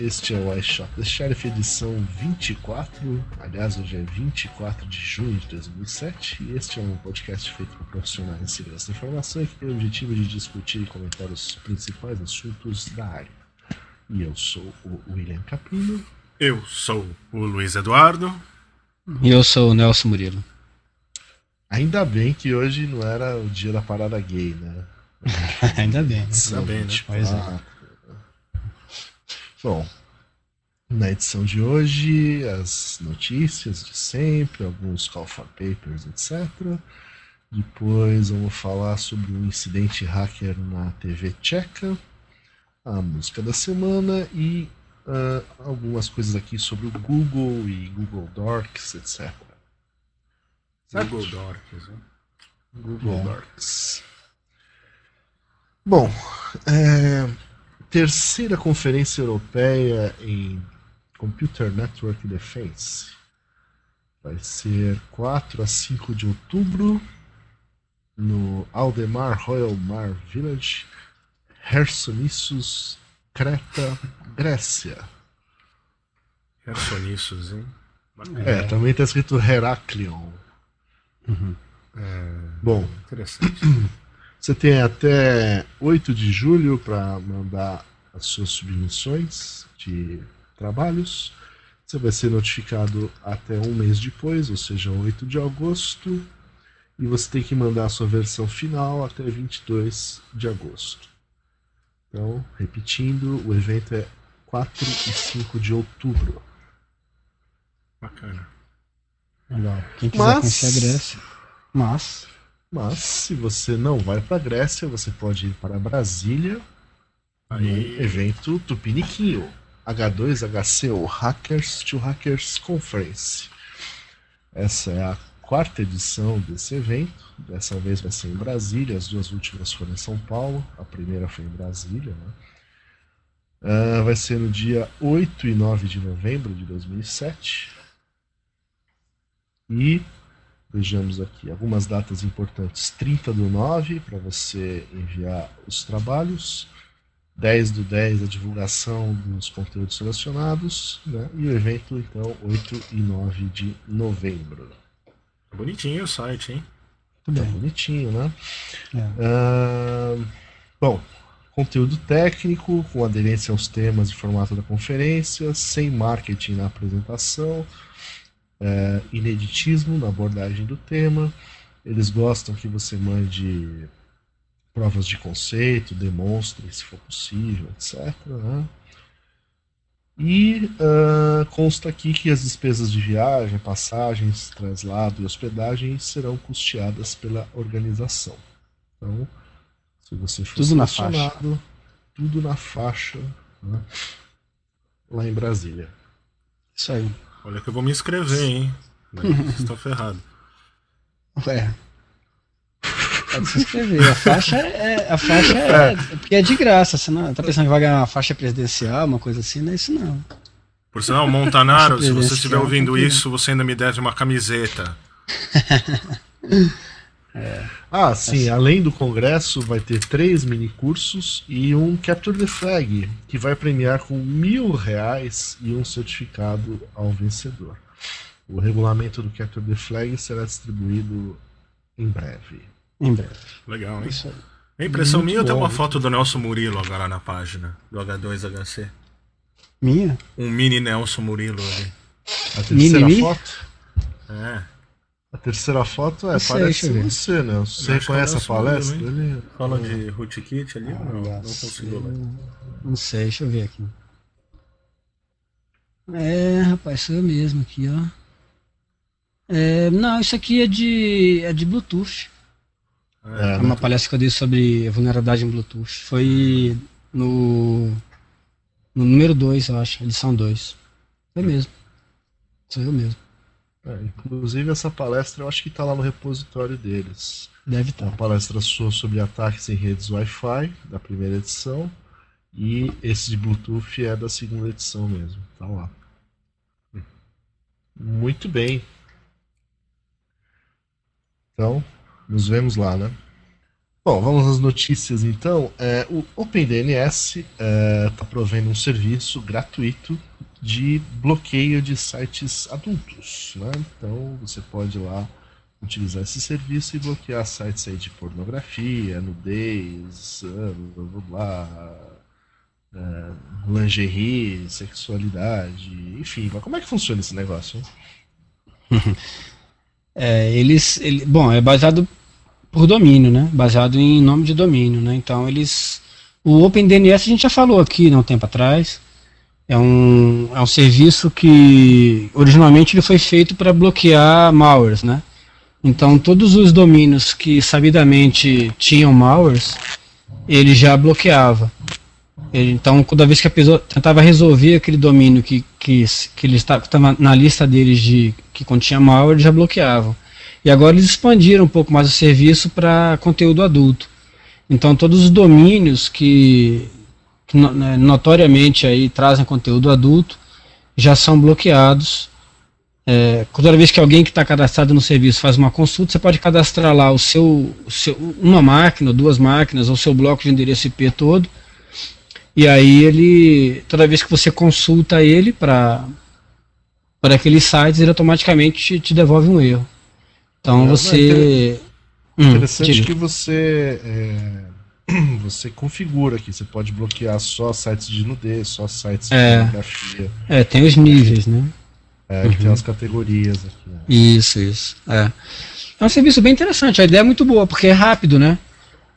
Este é o iShop The Sheriff edição 24. Aliás, hoje é 24 de junho de 2007 e este é um podcast feito por profissionais em segurança da informação que tem o objetivo de discutir e comentar os principais assuntos da área. E eu sou o William Capino. Eu sou o Luiz Eduardo. E eu sou o Nelson Murilo. Ainda bem que hoje não era o dia da parada gay, né? Ainda bem. Né? Ainda bem, né? Pois é. Bom, na edição de hoje, as notícias de sempre, alguns call for papers, etc. Depois vamos falar sobre um incidente hacker na TV tcheca, a música da semana e uh, algumas coisas aqui sobre o Google e Google Docs, etc. Certo? Google Docs, né? Google Docs. Bom, é, terceira conferência europeia em Computer Network Defense. Vai ser 4 a 5 de outubro no Aldemar Royal Mar Village, Hersonissus, Creta, Grécia. Hersonissus, hein? É, também está escrito Heraklion. Uhum. É, Bom, interessante. Você tem até 8 de julho para mandar as suas submissões de trabalhos. Você vai ser notificado até um mês depois, ou seja, 8 de agosto. E você tem que mandar a sua versão final até 22 de agosto. Então, repetindo, o evento é 4 e 5 de outubro. Bacana. Legal. Quem quiser Mas- conhecer a Grécia. Mas. Mas, se você não vai para a Grécia, você pode ir para Brasília no evento Tupiniquinho, H2HC, ou Hackers to Hackers Conference. Essa é a quarta edição desse evento. Dessa vez vai ser em Brasília, as duas últimas foram em São Paulo, a primeira foi em Brasília. Né? Ah, vai ser no dia 8 e 9 de novembro de 2007. E vejamos aqui algumas datas importantes: 30 do 9 para você enviar os trabalhos. 10 do 10 a divulgação dos conteúdos selecionados, né? e o evento, então, 8 e 9 de novembro. bonitinho o site, hein? Tudo Tá bem. bonitinho, né? É. Ah, bom, conteúdo técnico, com aderência aos temas e formato da conferência, sem marketing na apresentação, é, ineditismo na abordagem do tema. Eles gostam que você mande provas de conceito, demonstre se for possível, etc. né? E ah, consta aqui que as despesas de viagem, passagens, traslado e hospedagem serão custeadas pela organização. Então, se você for Tudo na selecionado, tudo na faixa, né? lá em Brasília. Isso aí. Olha que eu vou me inscrever, hein? Vocês estão ferrados. É. Pode se inscrever. A faixa é. A faixa é, é porque é de graça. Você não tá pensando que vai ganhar uma faixa presidencial, uma coisa assim? Não é isso não. Por sinal, Montanaro, se você estiver ouvindo isso, você ainda me deve uma camiseta. Ah, sim, além do congresso, vai ter três mini cursos e um Capture the Flag, que vai premiar com mil reais e um certificado ao vencedor. O regulamento do Capture the Flag será distribuído em breve. Em breve. Legal, hein? Isso aí. A impressão Muito minha tem bom, uma foto do Nelson Murilo agora na página do H2HC. Minha? Um mini Nelson Murilo ali. A terceira Mini-mi? foto? É. A terceira foto é, Não sei, parece ver. você, né? Você reconhece é o a palestra dele? Fala de rootkit ali ou não? Não consigo ler. Não sei, deixa eu ver aqui. É, rapaz, sou eu mesmo aqui, ó. É, não, isso aqui é de, é de Bluetooth. É, uma palestra que eu dei sobre vulnerabilidade em Bluetooth. Foi no, no número 2, eu acho, edição 2. Foi mesmo. Sou eu mesmo. É, inclusive, essa palestra eu acho que está lá no repositório deles. Deve Uma estar. palestra sua sobre ataques em redes Wi-Fi, da primeira edição. E esse de Bluetooth é da segunda edição mesmo. Tá lá. Muito bem. Então, nos vemos lá, né? Bom, vamos às notícias então. É, o OpenDNS está é, tá provendo um serviço gratuito de bloqueio de sites adultos. Né? Então você pode ir lá utilizar esse serviço e bloquear sites aí de pornografia, nudez, blá blá blá, é, lingerie, sexualidade, enfim. Mas como é que funciona esse negócio? é, eles, ele, bom, é baseado por domínio, né? Baseado em nome de domínio, né? Então eles, o OpenDNS a gente já falou aqui, não um tempo atrás. É um, é um serviço que originalmente ele foi feito para bloquear malwares, né? Então todos os domínios que sabidamente tinham malwares, ele já bloqueava. Ele, então toda vez que a pessoa tentava resolver aquele domínio que, que, que ele estava na lista deles de que continha malware, eles já bloqueavam. E agora eles expandiram um pouco mais o serviço para conteúdo adulto. Então todos os domínios que que né, notoriamente aí trazem conteúdo adulto, já são bloqueados. É, toda vez que alguém que está cadastrado no serviço faz uma consulta, você pode cadastrar lá o seu, o seu, uma máquina, duas máquinas, ou seu bloco de endereço IP todo. E aí ele, toda vez que você consulta ele para para aqueles sites, ele automaticamente te, te devolve um erro. Então é, você. Interessante hum, que você é você configura aqui. Você pode bloquear só sites de nudez, só sites de é. pornografia. É, tem os níveis, né? É, uhum. tem as categorias aqui. Né? Isso, isso. É. é um serviço bem interessante. A ideia é muito boa, porque é rápido, né?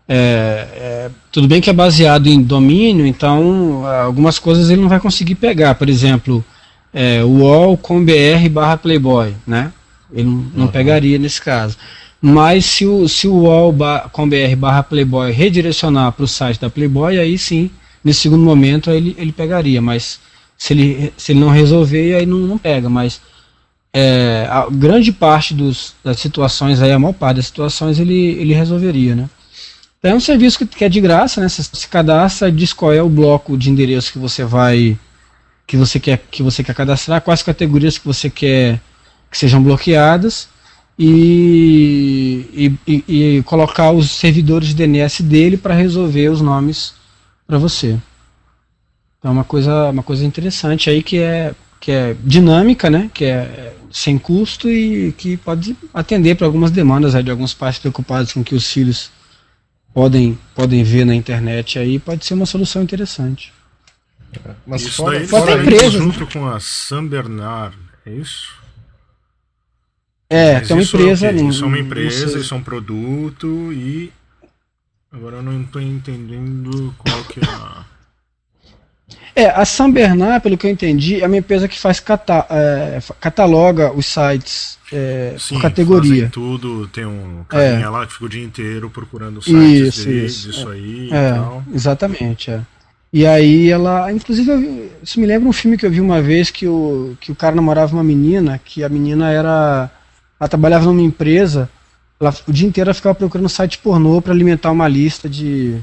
É, é, tudo bem que é baseado em domínio, então algumas coisas ele não vai conseguir pegar. Por exemplo, é, UOL com BR barra Playboy, né? Ele não, não uhum. pegaria nesse caso. Mas se o, se o UOL com BR barra Playboy redirecionar para o site da Playboy, aí sim, nesse segundo momento, ele, ele pegaria. Mas se ele, se ele não resolver, aí não, não pega. Mas é, a grande parte dos, das situações, aí, a maior parte das situações, ele, ele resolveria. Né? Então é um serviço que, que é de graça, né? Você se cadastra, diz qual é o bloco de endereço que você vai. que você quer, que você quer cadastrar, quais categorias que você quer que sejam bloqueadas e, e, e, colocar os servidores de DNS dele para resolver os nomes para você. Então é uma coisa, uma coisa interessante aí que é, que é dinâmica, né? que é sem custo e que pode atender para algumas demandas aí, de alguns pais preocupados com que os filhos podem, podem ver na internet aí, pode ser uma solução interessante. Mas isso fora, daí fora, fora junto com a San Bernard, é isso? É, Mas tem uma empresa. É isso é uma empresa, isso é um produto e. Agora eu não estou entendendo qual que é a. É, a São Bernard, pelo que eu entendi, é uma empresa que faz cata é, cataloga os sites é, Sim, por categoria. tudo, tem um carinha é. lá que fica o dia inteiro procurando sites isso, deles, isso, isso aí é, e tal. Exatamente, é. E aí ela, inclusive, isso me lembra um filme que eu vi uma vez que o, que o cara namorava uma menina, que a menina era ela trabalhava numa empresa, ela, o dia inteiro ela ficava procurando site pornô para alimentar uma lista de.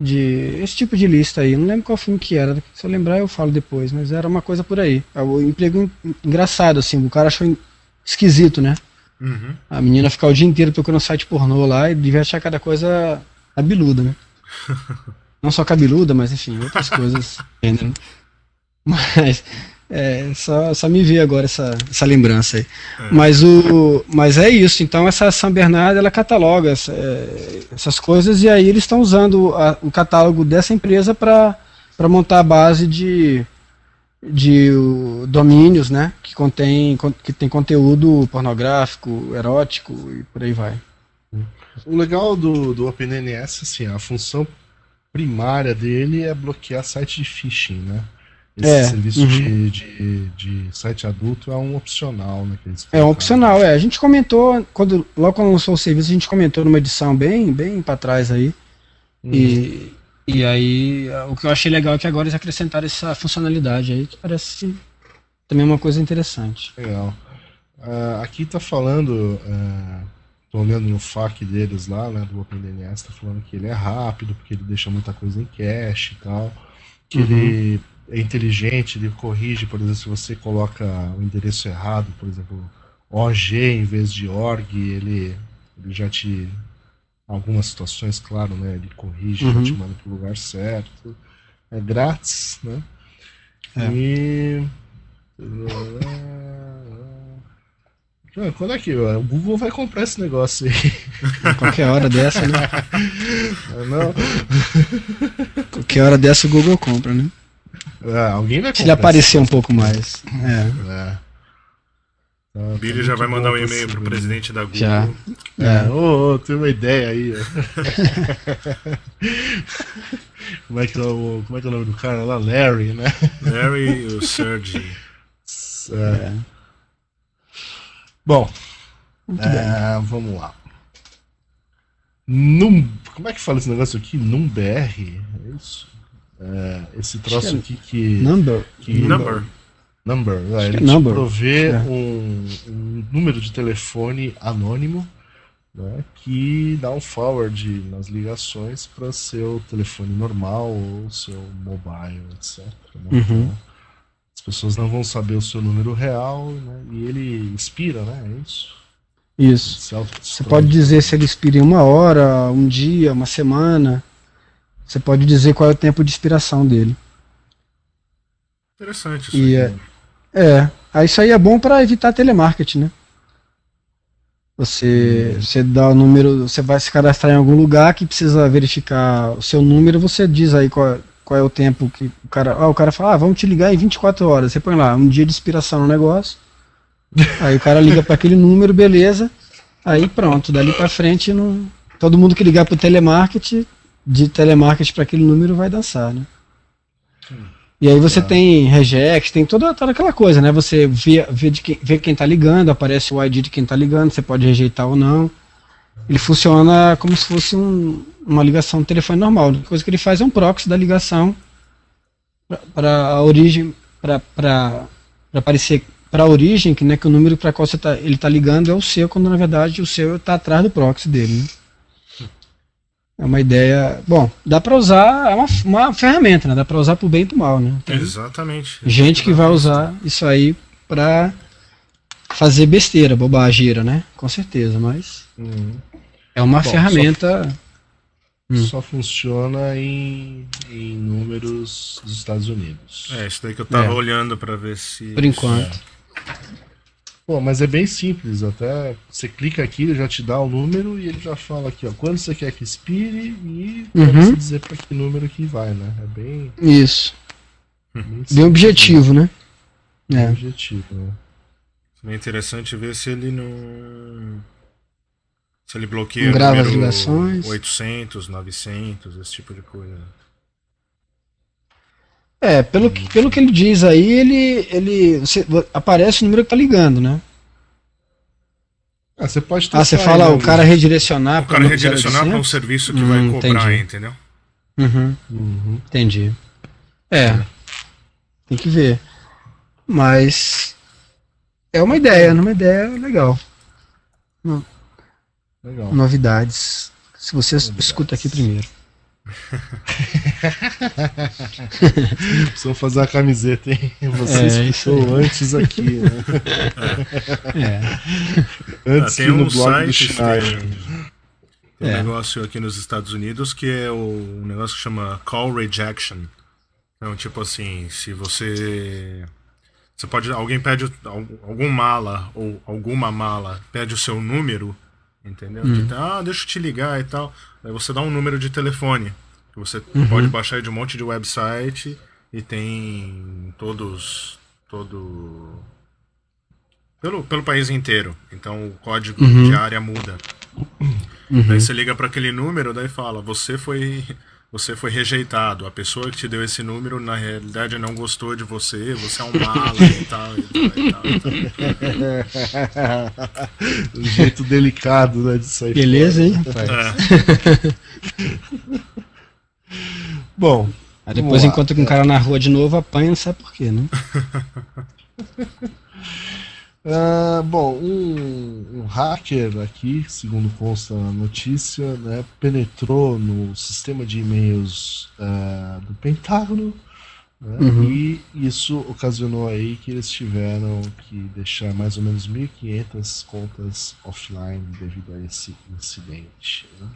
de. esse tipo de lista aí. Não lembro qual filme que era. Se eu lembrar, eu falo depois, mas era uma coisa por aí. É o emprego engraçado, assim, o cara achou esquisito, né? Uhum. A menina ficar o dia inteiro procurando site pornô lá e devia achar cada coisa cabeluda, né? Não só cabeluda, mas enfim, outras coisas. Mas é, só, só me veio agora essa, essa lembrança aí. É. Mas, o, mas é isso, então essa São Bernardo ela cataloga essa, é, essas coisas e aí eles estão usando a, o catálogo dessa empresa para montar a base de, de o, domínios né, que, contém, que tem conteúdo pornográfico, erótico e por aí vai. O legal do, do OpenNS, assim, a função primária dele é bloquear site de phishing, né? Esse é, serviço uhum. de, de, de, site adulto é um opcional, né? é um opcional, é. A gente comentou, quando, logo quando lançou o serviço, a gente comentou numa edição bem, bem para trás aí. Uhum. E, e aí, o que eu achei legal é que agora eles acrescentaram essa funcionalidade aí, que parece também uma coisa interessante. Legal. Uh, aqui tá falando, uh, tô olhando no FAQ deles lá, né, do OpenDNS, tá falando que ele é rápido, porque ele deixa muita coisa em cache e tal. Que uhum. ele é inteligente, ele corrige, por exemplo, se você coloca o endereço errado, por exemplo, OG em vez de org, ele, ele já te algumas situações, claro, né? Ele corrige, Uhum. te manda pro lugar certo. É grátis, né? É. E. Ah, Quando é que o Google vai comprar esse negócio aí? Qualquer hora dessa, né? Ah, Não? Qualquer hora dessa o Google compra, né? Ah, alguém vai. Se ele aparecer um pouco mais. É. É. Tá- O tá Billy já vai mandar um e-mail pro esse- presidente da Google. Já. É, ô, ô, tem uma ideia aí. como, é que é o, como é que é o nome do cara lá? Larry, né? Larry o Sergi. É. Bom, é, vamos lá. Num, como é que fala esse negócio aqui? Num BR? É isso? É, esse troço Acho aqui que. Number. que Number. Number, é, ele é te number. provê É. um, um número de telefone anônimo né, que dá um forward nas ligações para seu telefone normal ou seu mobile, etc. né? Uhum. Então, as pessoas não vão saber o seu número real né, e ele expira, né? É isso. Isso. Você pode dizer se ele expira em uma hora, um dia, uma semana. Você pode dizer qual é o tempo de expiração dele. Interessante isso E aí. é, é, isso aí é bom para evitar telemarketing, né? Você, você dá o número, você vai se cadastrar em algum lugar que precisa verificar o seu número, você diz aí qual, qual é o tempo que o cara, ah, o cara fala, ah, vamos te ligar em 24 horas. Você põe lá um dia de expiração no negócio. Aí o cara liga para aquele número, beleza? Aí pronto, dali para frente não, todo mundo que ligar pro telemarketing, de telemarketing para aquele número vai dançar, né? E aí você tem reject, tem toda, toda aquela coisa, né? Você vê, vê, de quem, vê quem tá ligando, aparece o ID de quem tá ligando, você pode rejeitar ou não. Ele funciona como se fosse um- uma ligação de telefone normal. A coisa que ele faz é um proxy da ligação para a origem, para aparecer para a origem, que, né, que o número para qual você tá, ele tá ligando é o seu, quando na verdade o seu está atrás do proxy dele. Né? É uma ideia. Bom, dá para usar, é uma, uma ferramenta, né? Dá para usar pro bem e pro mal, né? Tem Exatamente. gente que vai usar isso aí para fazer besteira, bobageira, né? Com certeza, mas Uhum. é uma Bom, ferramenta. Hum. Só funciona em, em números dos Estados Unidos. É, isso daí que eu tava É. olhando pra ver se. Por enquanto. Pô, mas é bem simples, até você clica aqui, ele já te dá o número e ele já fala aqui, ó, quando você quer que expire e Uhum. dizer para que número que vai, né? É bem, Isso. bem, Bem simples, objetivo, né? Bem É. objetivo, né? É interessante ver se ele não. Se ele bloqueia Não grava as ligações. 800, 900, esse tipo de coisa. É, pelo, que- pelo que ele diz aí, ele, ele você- aparece o número que tá ligando, né? Ah, você pode Ah, você testar fala aí, o né, cara redirecionar O cara redirecionar para um 0800? serviço que Hum, vai cobrar, entendi. entendeu? Uhum, Uhum. entendi. É. Tem que ver. Mas é uma ideia, uma ideia legal. Legal. Novidades. Se você escuta aqui primeiro. Precisam fazer a camiseta, hein? Você É, escutou antes aqui, né? É. Antes Ah, tem que no um blog do site, Schneider. tem, um É. negócio aqui nos Estados Unidos que é o, um negócio que chama call rejection. Então, tipo assim, se você. Você pode. Alguém pede algum mala ou alguma mala pede o seu número, entendeu? Hum. De- ah, deixa eu te ligar e tal. Aí você dá um número de telefone. Que você Uhum. pode baixar de um monte de website e tem todos. Todo. Pelo, pelo país inteiro. Então o código Uhum. de área muda. Uhum. Daí você liga para aquele número, daí fala, você foi você foi rejeitado. A pessoa que te deu esse número, na realidade, não gostou de você, você é um mala e tal, e tal, e tal, e tal. um jeito delicado né, de sair Beleza, fora. hein, rapaz? É, Bom, Aí depois lá. encontra com um cara na rua de novo, apanha, não sabe por quê, né? ah, bom, um, um hacker aqui, segundo consta na notícia, né, penetrou no sistema de e-mails ah, do Pentágono né, Uhum. e isso ocasionou aí que eles tiveram que deixar mais ou menos 1.500 contas offline devido a esse incidente. né.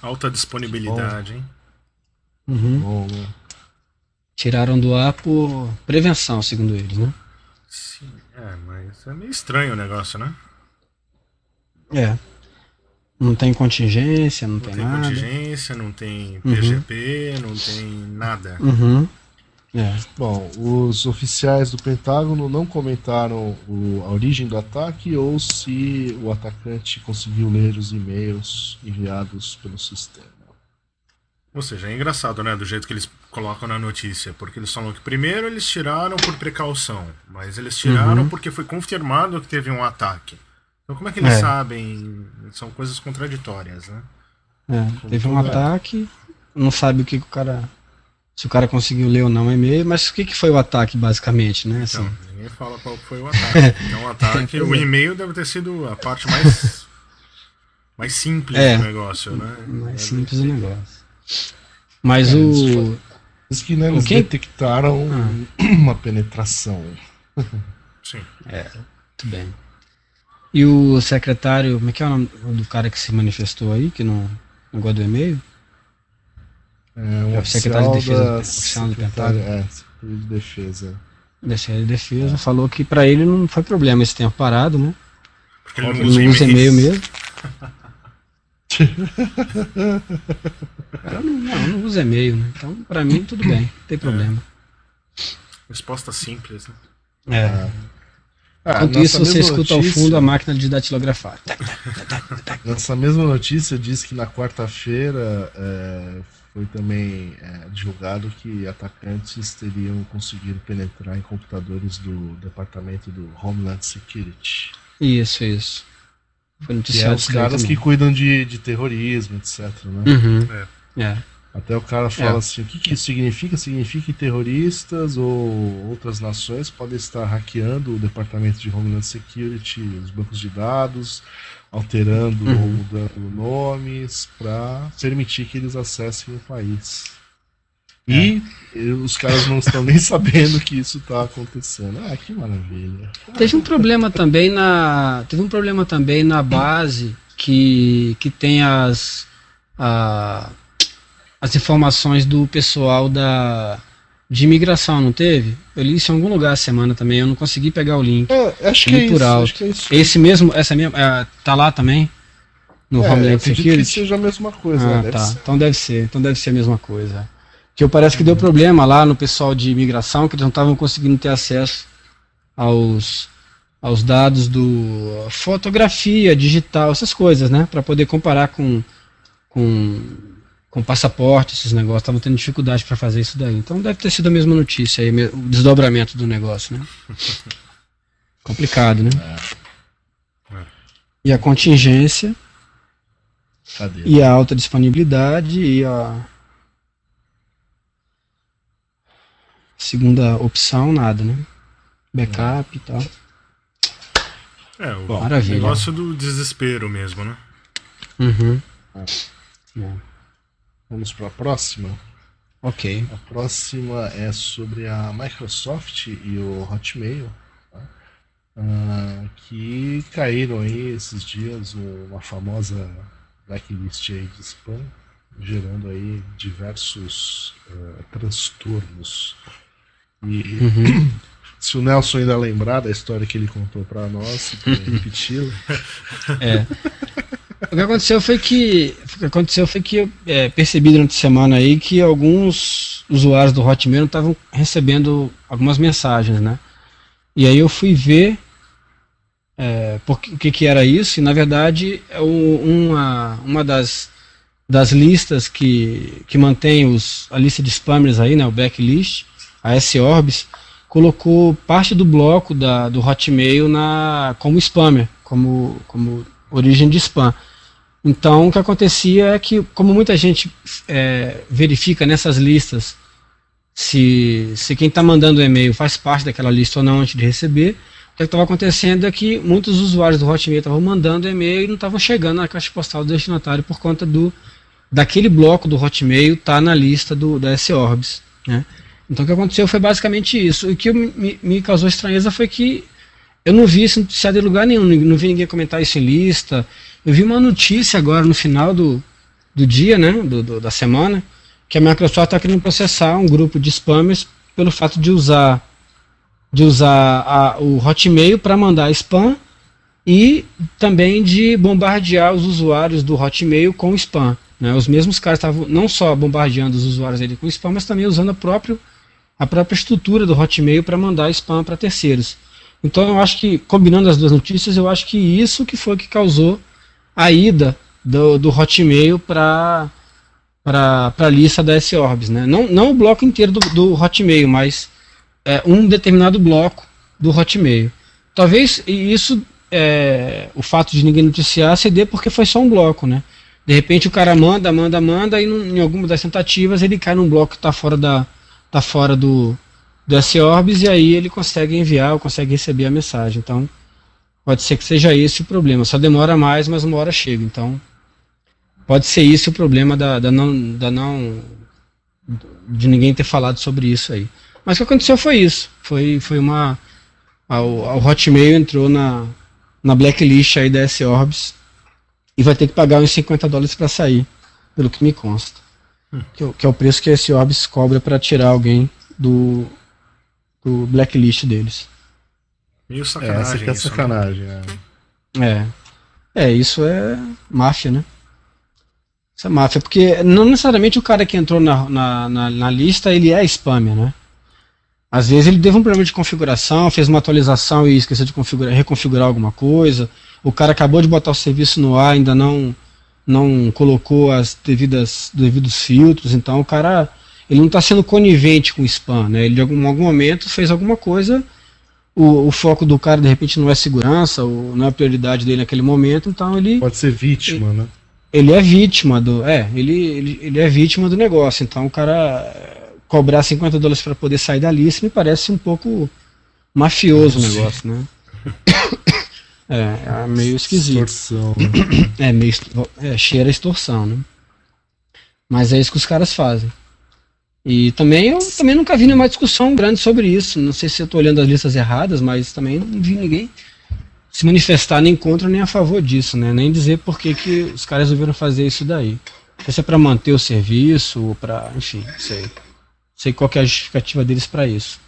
Alta disponibilidade, hein? Uhum. Bom, né? Tiraram do ar por prevenção, segundo eles, né? É, mas é meio estranho o negócio, né? É. Não tem contingência, não, Não tem, tem nada. contingência, não tem Uhum. PGP, não tem nada. Uhum. É. Bom, os oficiais do Pentágono não comentaram o- a origem do ataque ou se o atacante conseguiu ler os e-mails enviados pelo sistema. Ou seja, é engraçado, né? Do jeito que eles colocam na notícia. Porque eles falam que primeiro eles tiraram por precaução, mas eles tiraram Uhum. porque foi confirmado que teve um ataque. Então como é que eles É. sabem? São coisas contraditórias, né? É, teve um é. ataque, não sabe o que, que o cara. Se o cara conseguiu ler ou não o e-mail, mas o que, que foi o ataque, basicamente, né? Então, Assim, ninguém fala qual foi o ataque. Então o ataque, o e-mail deve ter sido a parte mais, mais simples É. do negócio, né? mais simples o negócio. Mas É, o. Diz que né, eles Quem- detectaram Ah. uma penetração. Sim. Muito bem. E o secretário, como é que é o nome do cara que se manifestou aí, que não negócio do e-mail? É, um É o secretário de Defesa- da oficial do secretária- Pentágono. É, Secretaria de Defesa. Da de Defesa, falou que pra ele não foi problema esse tempo parado, né? Porque ele não usa não e-mail. mesmo. O cara não, não, não usa e-mail, né? Então, pra mim, tudo bem, não tem problema. Resposta simples, né? É. Ah, Enquanto isso, você escuta ao notícia- fundo a máquina de datilografar. Nessa mesma notícia diz que na quarta-feira é, foi também é, divulgado que atacantes teriam conseguido penetrar em computadores do departamento do Homeland Security. Isso, isso. Foi Que é noticiado os isso daí caras que cuidam de, de terrorismo, etc. Né? Uhum. É. Até o cara fala É. assim, o que, que isso significa? Significa que terroristas ou outras nações podem estar hackeando o departamento de Homeland Security, os bancos de dados, alterando Uhum. ou mudando nomes para permitir que eles acessem o país. E eh, os caras não estão nem sabendo que isso está acontecendo. Ah, que maravilha. Teve um problema também na. Teve um problema também na base que, que tem as. a- as informações do pessoal da. de imigração, não teve? Eu li isso em algum lugar essa semana também, eu não consegui pegar o link. É, acho que é isso. Acho que é isso. Esse mesmo, essa mesma. é, tá lá também? No É, eu Homeland acredito que Security? seja a mesma coisa. Ah, né? Tá. ser. Então deve ser. Então deve ser a mesma coisa. Que eu parece que deu problema lá no pessoal de imigração, que eles não estavam conseguindo ter acesso aos, aos dados do fotografia digital, essas coisas, né? Para poder comparar com, com, com passaporte, esses negócios. Estavam tendo dificuldade para fazer isso daí. Então deve ter sido a mesma notícia aí, o desdobramento do negócio, né? Complicado, né? É. E a contingência Cadê? e a alta disponibilidade e a segunda opção, nada, né? Backup e tal. É, o Bom, Maravilha. negócio do desespero mesmo, né? Uhum. É. Vamos para a próxima. Ok. A próxima é sobre a Microsoft e o Hotmail, tá? Ah, que caíram aí esses dias uma famosa blacklist aí de spam, gerando aí diversos ah, transtornos. E Uhum. se o Nelson ainda lembrar da história que ele contou para nós, repeti-la. É. O que aconteceu foi que o que aconteceu foi que eu é, percebi durante a semana aí que alguns usuários do Hotmail estavam recebendo algumas mensagens, né? E aí eu fui ver é, por que- o que, que era isso, e na verdade é o- uma, uma das, das listas que, que mantém os, a lista de spammers aí, né, o backlist, a S-Orbs, colocou parte do bloco da, do Hotmail na, como spammer, como, como origem de spam. Então, o que acontecia é que, como muita gente é, verifica nessas listas se, se quem está mandando o e-mail faz parte daquela lista ou não antes de receber, o que estava acontecendo é que muitos usuários do Hotmail estavam mandando e-mail e não estavam chegando na caixa postal do destinatário por conta do daquele bloco do Hotmail tá na lista do, da S-Orbs. Né? Então, o que aconteceu foi basicamente isso. O que me, me causou estranheza foi que eu não vi isso noticiado em lugar nenhum, não vi ninguém comentar isso em lista. Eu vi uma notícia agora no final do, do dia, né, do, do, da semana, que a Microsoft está querendo processar um grupo de spammers pelo fato de usar de usar a, o Hotmail para mandar spam e também de bombardear os usuários do Hotmail com spam. Né? Os mesmos caras estavam não só bombardeando os usuários dele com spam, mas também usando a própria, a própria estrutura do Hotmail para mandar spam para terceiros. Então eu acho que, combinando as duas notícias, eu acho que isso que foi que causou a ida do, do Hotmail para para a lista da S-Orbs. Né? Não, não o bloco inteiro do, do Hotmail, mas é, um determinado bloco do Hotmail. Talvez isso, é, o fato de ninguém noticiar, se dê porque foi só um bloco. Né? De repente o cara manda, manda, manda, e em alguma das tentativas ele cai num bloco que está fora, da, tá fora do, do S-Orbs, e aí ele consegue enviar ou consegue receber a mensagem. Então, pode ser que seja esse o problema. Só demora mais, mas uma hora chega. Então, Pode ser isso o problema da, da, não, da não. de ninguém ter falado sobre isso aí. Mas o que aconteceu foi isso. Foi, foi uma. O Hotmail entrou na, na blacklist aí da S-Orbs e vai ter que pagar uns 50 dólares para sair, pelo que me consta. Que, que, é o preço que a S-Orbs cobra para tirar alguém do, do blacklist deles. Meio sacanagem. É, essa aqui é isso, né? sacanagem. Né? É. É, isso é máfia, né? Isso é máfia, porque não necessariamente o cara que entrou na, na, na, na lista ele é spammer, né? Às vezes ele teve um problema de configuração, fez uma atualização e esqueceu de configurar, reconfigurar alguma coisa. O cara acabou de botar o serviço no ar, ainda não não colocou as devidas devidos filtros, então o cara ele não está sendo conivente com o spam, né? Ele de algum, algum momento fez alguma coisa, o, o, foco do cara de repente não é segurança, ou não é a prioridade dele naquele momento, então ele pode ser vítima, ele, né? ele é vítima do. É, ele, ele, ele é vítima do negócio. Então o cara eh, cobrar 50 dólares para poder sair da lista me parece um pouco mafioso o negócio, né? É, é meio esquisito. Extorsão. É, meio. É, cheira extorsão, né? Mas é isso que os caras fazem. E também eu também nunca vi nenhuma discussão grande sobre isso. Não sei se eu estou olhando as listas erradas, mas também não vi ninguém se manifestar nem contra nem a favor disso, né? Nem dizer por que, que os caras resolveram fazer isso daí. Se é para manter o serviço ou para, enfim, sei. Sei qual é a justificativa deles para isso.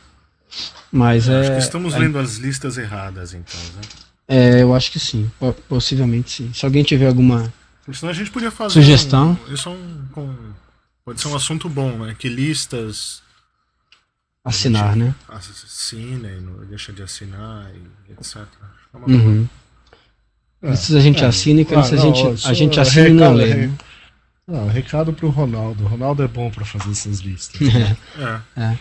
Mas eu é. Acho que estamos é, lendo as listas erradas, então, né? É, eu acho que sim. Possivelmente sim. Se alguém tiver alguma. Senão a gente podia fazer. Sugestão. Um, isso é um, pode ser um assunto bom, né? Que listas assinar, né? Assina e não deixa de assinar e etc. Uhum. É, a gente é, assina e quando ah, a, gente, a gente assina e não lê. Né? Não, recado pro Ronaldo. O Ronaldo é bom para fazer essas listas. Né? É.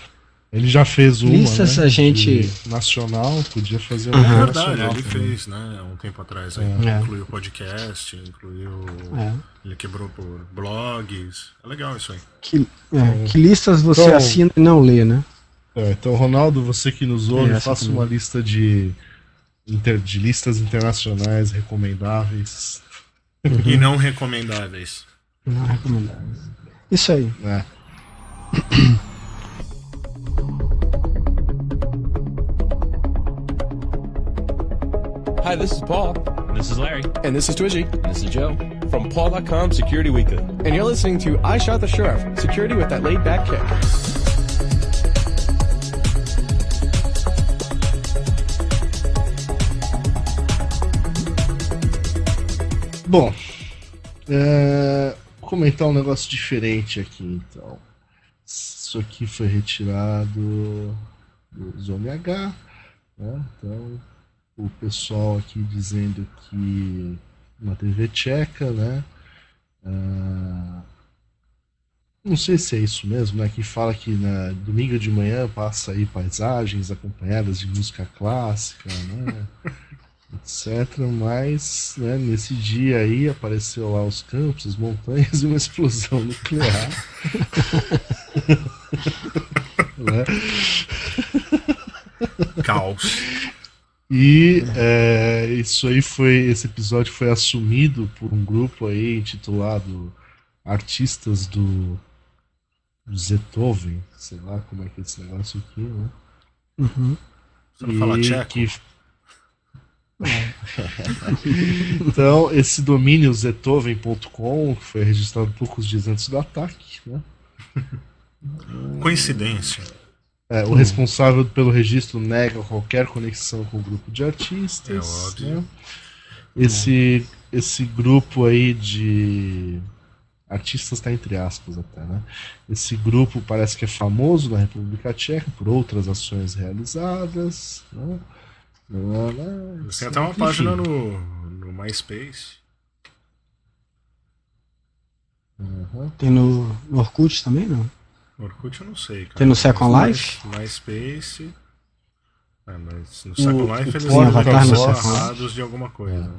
é. Ele já fez uma. Listas né, a gente. Nacional, podia fazer uma. Uhum. É verdade, ele fez, né? Um tempo atrás. É. Incluiu podcast, incluiu. É. Ele quebrou por blogs. É legal isso aí. Que, é, que listas você então, assina e não lê, né? É, então, Ronaldo, você que nos ouve, faça uma lista de inter, de listas internacionais recomendáveis. E não recomendáveis. Não recomendáveis. Isso aí. É. Hi, this is Paul. This is Larry. And this is Twitchy. And this is Joe. From Paul.com Security Weekly. And you're listening to I Shot the Sheriff Security with that laid back kick. Bom, é, comentar um negócio diferente aqui então. Isso aqui foi retirado do Zone H, né? Então, o pessoal aqui dizendo que uma TV tcheca, né? Uh, não sei se é isso mesmo, né? Que fala que na domingo de manhã passa aí paisagens acompanhadas de música clássica, né? etc. Mas né, nesse dia aí apareceu lá os campos, as montanhas e uma explosão nuclear. né? Caos. E é, isso aí foi. Esse episódio foi assumido por um grupo aí intitulado Artistas do, do Zethoven, sei lá como é que é esse negócio aqui, né? Uhum. Você não fala tcheco? Que, então, esse domínio zetoven.com foi registrado poucos dias antes do ataque. Né? Coincidência. É, o responsável pelo registro nega qualquer conexão com o grupo de artistas. É óbvio. né? Esse, esse grupo aí de. Artistas está entre aspas até, né? Esse grupo parece que é famoso na República Tcheca por outras ações realizadas. Né? Lá, lá, Tem até uma enfim. página no, no MySpace. Uhum. Tem no, no Orkut também, não? Orkut eu não sei, cara. Tem no Second Life? My- MySpace. É, mas no Second o Life eles Sim, Avatar no Second de alguma coisa.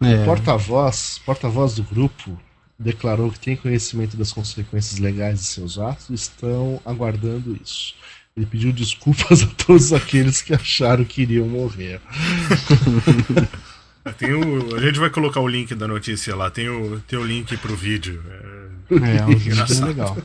né? É. Porta-voz, porta-voz do grupo declarou que tem conhecimento das consequências legais de seus atos e estão aguardando isso. Ele pediu desculpas a todos aqueles que acharam que iriam morrer. Tem o, a gente vai colocar o link da notícia lá. Tem o, tem o link pro vídeo. É, É, o vídeo é Engraçado. legal.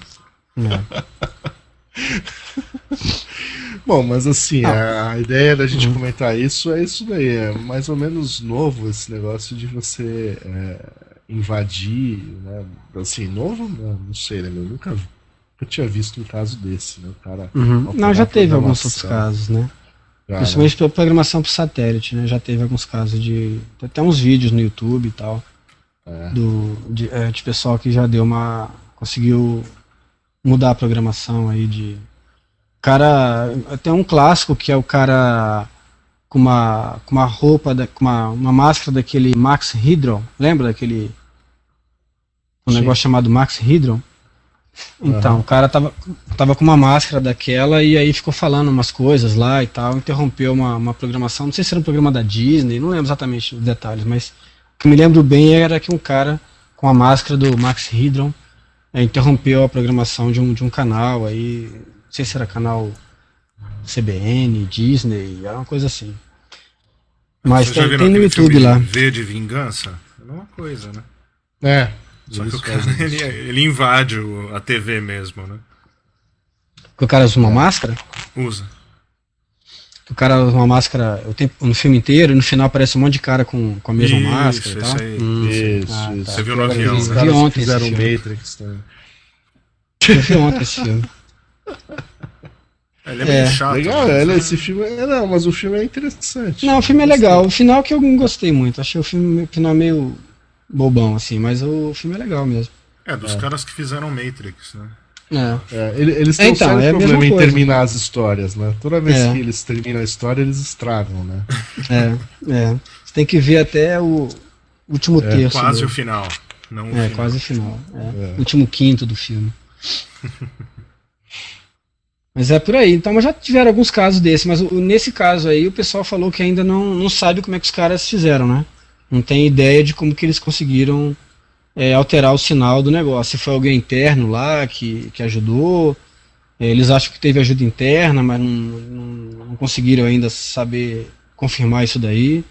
Bom, mas assim, Ah. a ideia da Uhum. gente comentar isso é isso daí. É mais ou menos novo esse negócio de você é, invadir, né? Assim, novo, não, não sei, né? Eu nunca, nunca tinha visto um caso desse, né? O cara. Uhum. Não, já teve alguns outros casos, né? Já, né? Principalmente pela programação por satélite, né? Já teve alguns casos de. Tem até uns vídeos no YouTube e tal. É. Do, de, é, de pessoal que já deu uma. conseguiu mudar a programação aí de. Cara. Tem um clássico que é o cara com uma, com uma roupa, da, com uma, uma máscara daquele Max Hydron. Lembra daquele. Um Sim. negócio chamado Max Hydron? Então, Aham. o cara tava, tava com uma máscara daquela e aí ficou falando umas coisas lá e tal, interrompeu uma, uma programação, não sei se era um programa da Disney, não lembro exatamente os detalhes, mas o que me lembro bem era que um cara com a máscara do Max Hydron eh, interrompeu a programação de um, de um canal aí, não sei se era canal CBN, Disney, era uma coisa assim. Mas tem, tem no YouTube filme lá. V de Vingança? É a mesma coisa, né? É. Só que o cara fazem ele, ele invade o- a TV mesmo, né? Que o cara usa uma máscara? Usa. Que o cara usa uma máscara o tempo, no filme inteiro e no final aparece um monte de cara com, com a mesma Isso, máscara e isso tal. aí. Hum, Isso, Ah, isso. tá. Você viu no avião, Os né? caras Vi que ontem fizeram esse filme. Matrix também. Eu vi ontem esse filme. Ele é meio É. chato. Legal, né? é, esse filme. É, não, mas o filme é interessante. Não, o filme é legal. O final que eu não gostei muito. Achei o filme o final meio bobão, assim, mas o filme é legal mesmo. É, dos caras que fizeram Matrix, né? É. É, ele- eles têm Então, um sério é problema em terminar as histórias, né? Toda vez É. que eles terminam a história, eles estragam, né? É, é. Você tem que ver até o último É, terço. Quase do- o final. Não o É, final. quase o final. É. É. Último quinto do filme. Mas é por aí. Então, mas já tiveram alguns casos desses, mas nesse caso aí o pessoal falou que ainda não, não sabe como é que os caras fizeram, né? Não tem ideia de como que eles conseguiram é, alterar o sinal do negócio. Se foi alguém interno lá que, que ajudou, é, eles acham que teve ajuda interna, mas não, não, não conseguiram ainda saber confirmar isso daí.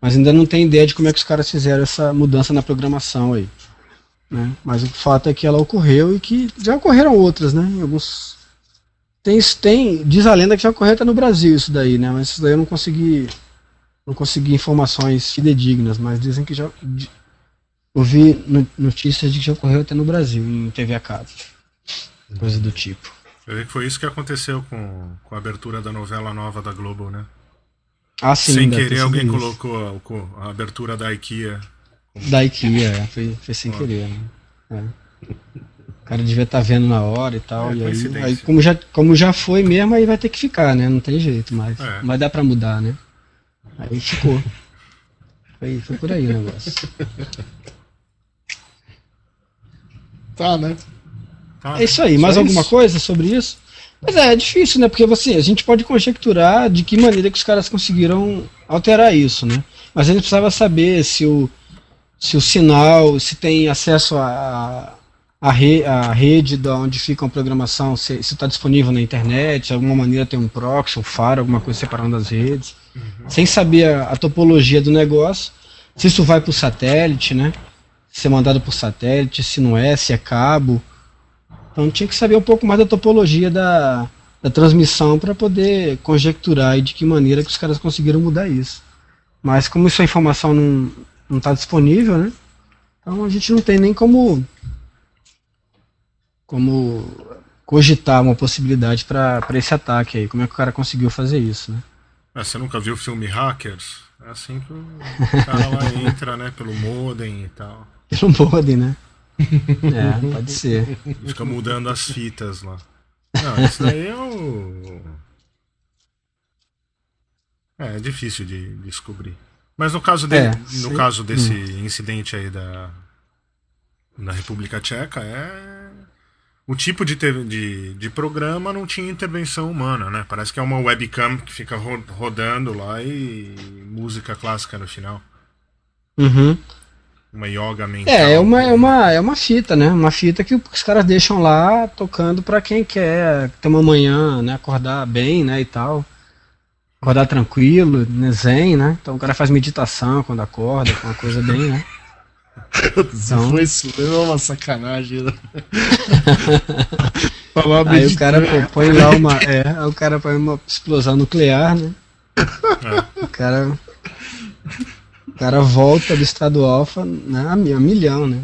Mas ainda não tem ideia de como é que os caras fizeram essa mudança na programação aí. Né? Mas o fato é que ela ocorreu e que já ocorreram outras, né? Em alguns tem, tem diz a lenda que já ocorreu até no Brasil isso daí, né? Mas isso daí eu não consegui não consegui informações fidedignas, mas dizem que já ouvi no- notícias de que já ocorreu até no Brasil em TV a cabo, coisa do tipo. Eu vi que foi isso que aconteceu com, com a abertura da novela nova da Globo, né? Ah, sim, Sem querer, alguém isso. colocou a, a abertura da IKEA. Da IKEA, é, foi, foi sem querer. Né? É. O cara devia estar vendo na hora e tal. É, e aí, aí como, já, como já foi mesmo, aí vai ter que ficar, né? Não tem jeito mais. É. Não vai dar pra mudar, né? Aí ficou. Foi, foi por aí o negócio. Tá, né? Tá? É isso aí. Mais Só alguma isso? coisa sobre isso? Mas é, é difícil, né? Porque você, a gente pode conjecturar de que maneira que os caras conseguiram alterar isso, né? Mas a gente precisava saber se o, se o sinal, se tem acesso a, a, re, a rede da onde fica a programação, se está disponível na internet, de alguma maneira tem um proxy, um faro, alguma coisa separando as redes, sem saber a, a topologia do negócio, se isso vai para o satélite, né? Se é mandado por satélite, se não é, se é cabo. Então tinha que saber um pouco mais da topologia da, da transmissão para poder conjecturar aí de que maneira que os caras conseguiram mudar isso. Mas como isso a informação não não está disponível, né? Então a gente não tem nem como como cogitar uma possibilidade para esse ataque aí. Como é que o cara conseguiu fazer isso, né? É, você nunca viu o filme Hackers? É assim que o cara lá entra, né? Pelo modem e tal. Pelo modem, né? É, pode ser. Fica mudando as fitas lá. Não, isso daí é o. É, é difícil de descobrir. Mas no caso, de, É, no caso desse incidente aí da, da República Tcheca, é. O tipo de, TV de, de programa não tinha intervenção humana, né? Parece que é uma webcam que fica ro- rodando lá e música clássica no final. Uhum. Uma yoga mental. É, é uma, é, uma, é uma fita, né? Uma fita que os caras deixam lá tocando pra quem quer ter uma manhã, né? Acordar bem, né? E tal. Acordar tranquilo, né? Zen, né? Então o cara faz meditação quando acorda, uma coisa bem, né? Se Então- foi isso, é uma sacanagem. Né? Falar Aí o cara pô, põe lá uma. É, o cara põe uma explosão nuclear, né? É. O cara. O cara volta do estado alfa né, a mi- a milhão, né?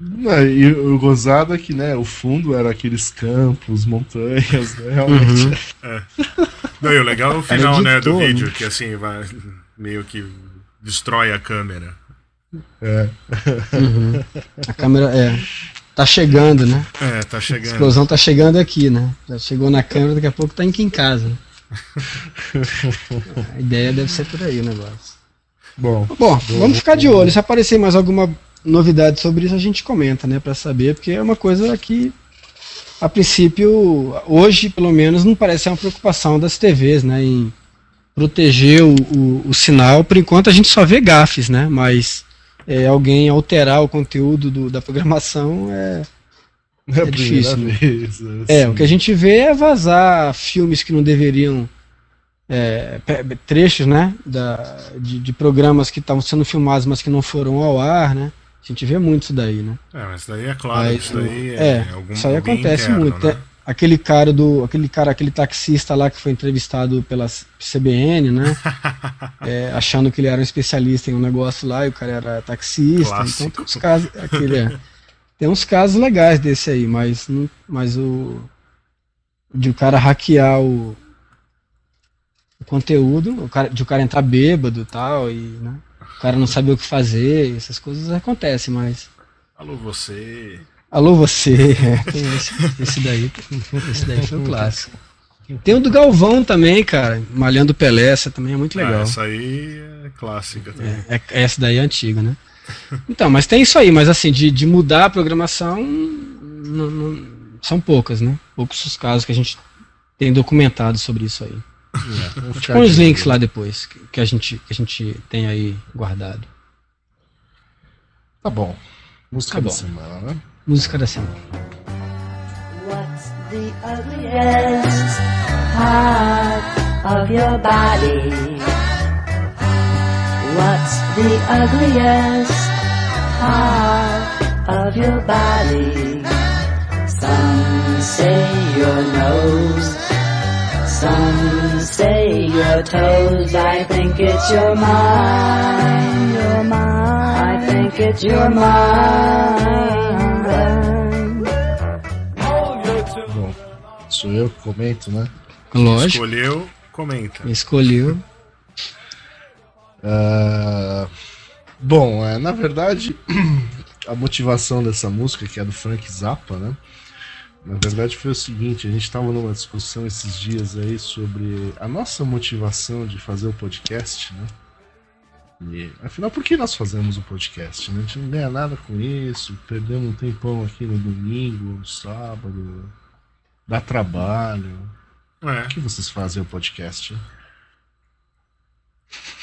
Não, e o gozado é que, né, o fundo era aqueles campos, montanhas, né, realmente. Uhum. Não, e o legal é o final, né, do vídeo, que assim, vai meio que destrói a câmera. É. Uhum. A câmera é. Tá chegando, né? É, tá A chegando. explosão tá chegando aqui, né? Já chegou na câmera, daqui a pouco tá aqui em casa. né? A ideia deve ser por aí o negócio. Bom, Bom, vamos ficar de olho. Se aparecer mais alguma novidade sobre isso, a gente comenta, né? Pra saber, porque é uma coisa que, a princípio, hoje pelo menos, não parece ser uma preocupação das TVs, né? Em proteger o, o, o sinal. Por enquanto a gente só vê gafes, né? Mas é, alguém alterar o conteúdo do- da programação é. é, a difícil, vez. É, assim. o que a gente vê é vazar filmes que não deveriam. É, trechos, né? Da, de, de programas que estavam sendo filmados, mas que não foram ao ar, né? A gente vê muito isso daí, né? É, mas daí é claro, Aí, isso daí é, é, algum isso aí acontece interno, muito. Né? é. aquele cara do. aquele cara, aquele taxista lá que foi entrevistado pela CBN, né? É, achando que ele era um especialista em um negócio lá e o cara era taxista. Clássico. Então tem uns casos. Aquele, é. Tem uns casos legais desse aí, mas, mas o. De o cara hackear o, o conteúdo, o cara, de o cara entrar bêbado e tal, e né, o cara não saber o que fazer, essas coisas acontecem, mas. Alô, você. Alô você, é, esse, esse daí, esse daí foi o clássico. Tem o do Galvão também, cara, Malhando Pelé, essa também é muito legal. Ah, essa aí é clássica também. É, é- essa daí é antiga, né? Então, mas tem isso aí, mas assim, de, de mudar a programação, não- não- são poucas, né? Poucos os casos que a gente tem documentado sobre isso aí. Ficar Põe os links lá depois, que, que a gente, que a gente tem aí guardado. Tá bom. Música Tá da bom. semana, né? Música da semana. What's the ugliest part of your body? What's the ugliest part of your body? Some say your nose, some say your toes. I think it's your mind, your mind. I think it's your mind. Bom, sou eu que comento, né? Lógico, Escolheu, comenta. escolheu. Ah, bom, é, na verdade, a motivação dessa música, que é do Frank Zappa, né? Na verdade foi o seguinte, a gente estava numa discussão esses dias aí sobre a nossa motivação de fazer o podcast, né? E, afinal, por que nós fazemos o podcast? né? A gente não ganha nada com isso, perdemos um tempão aqui no domingo, no sábado, dá trabalho. É, Por que vocês fazem o podcast?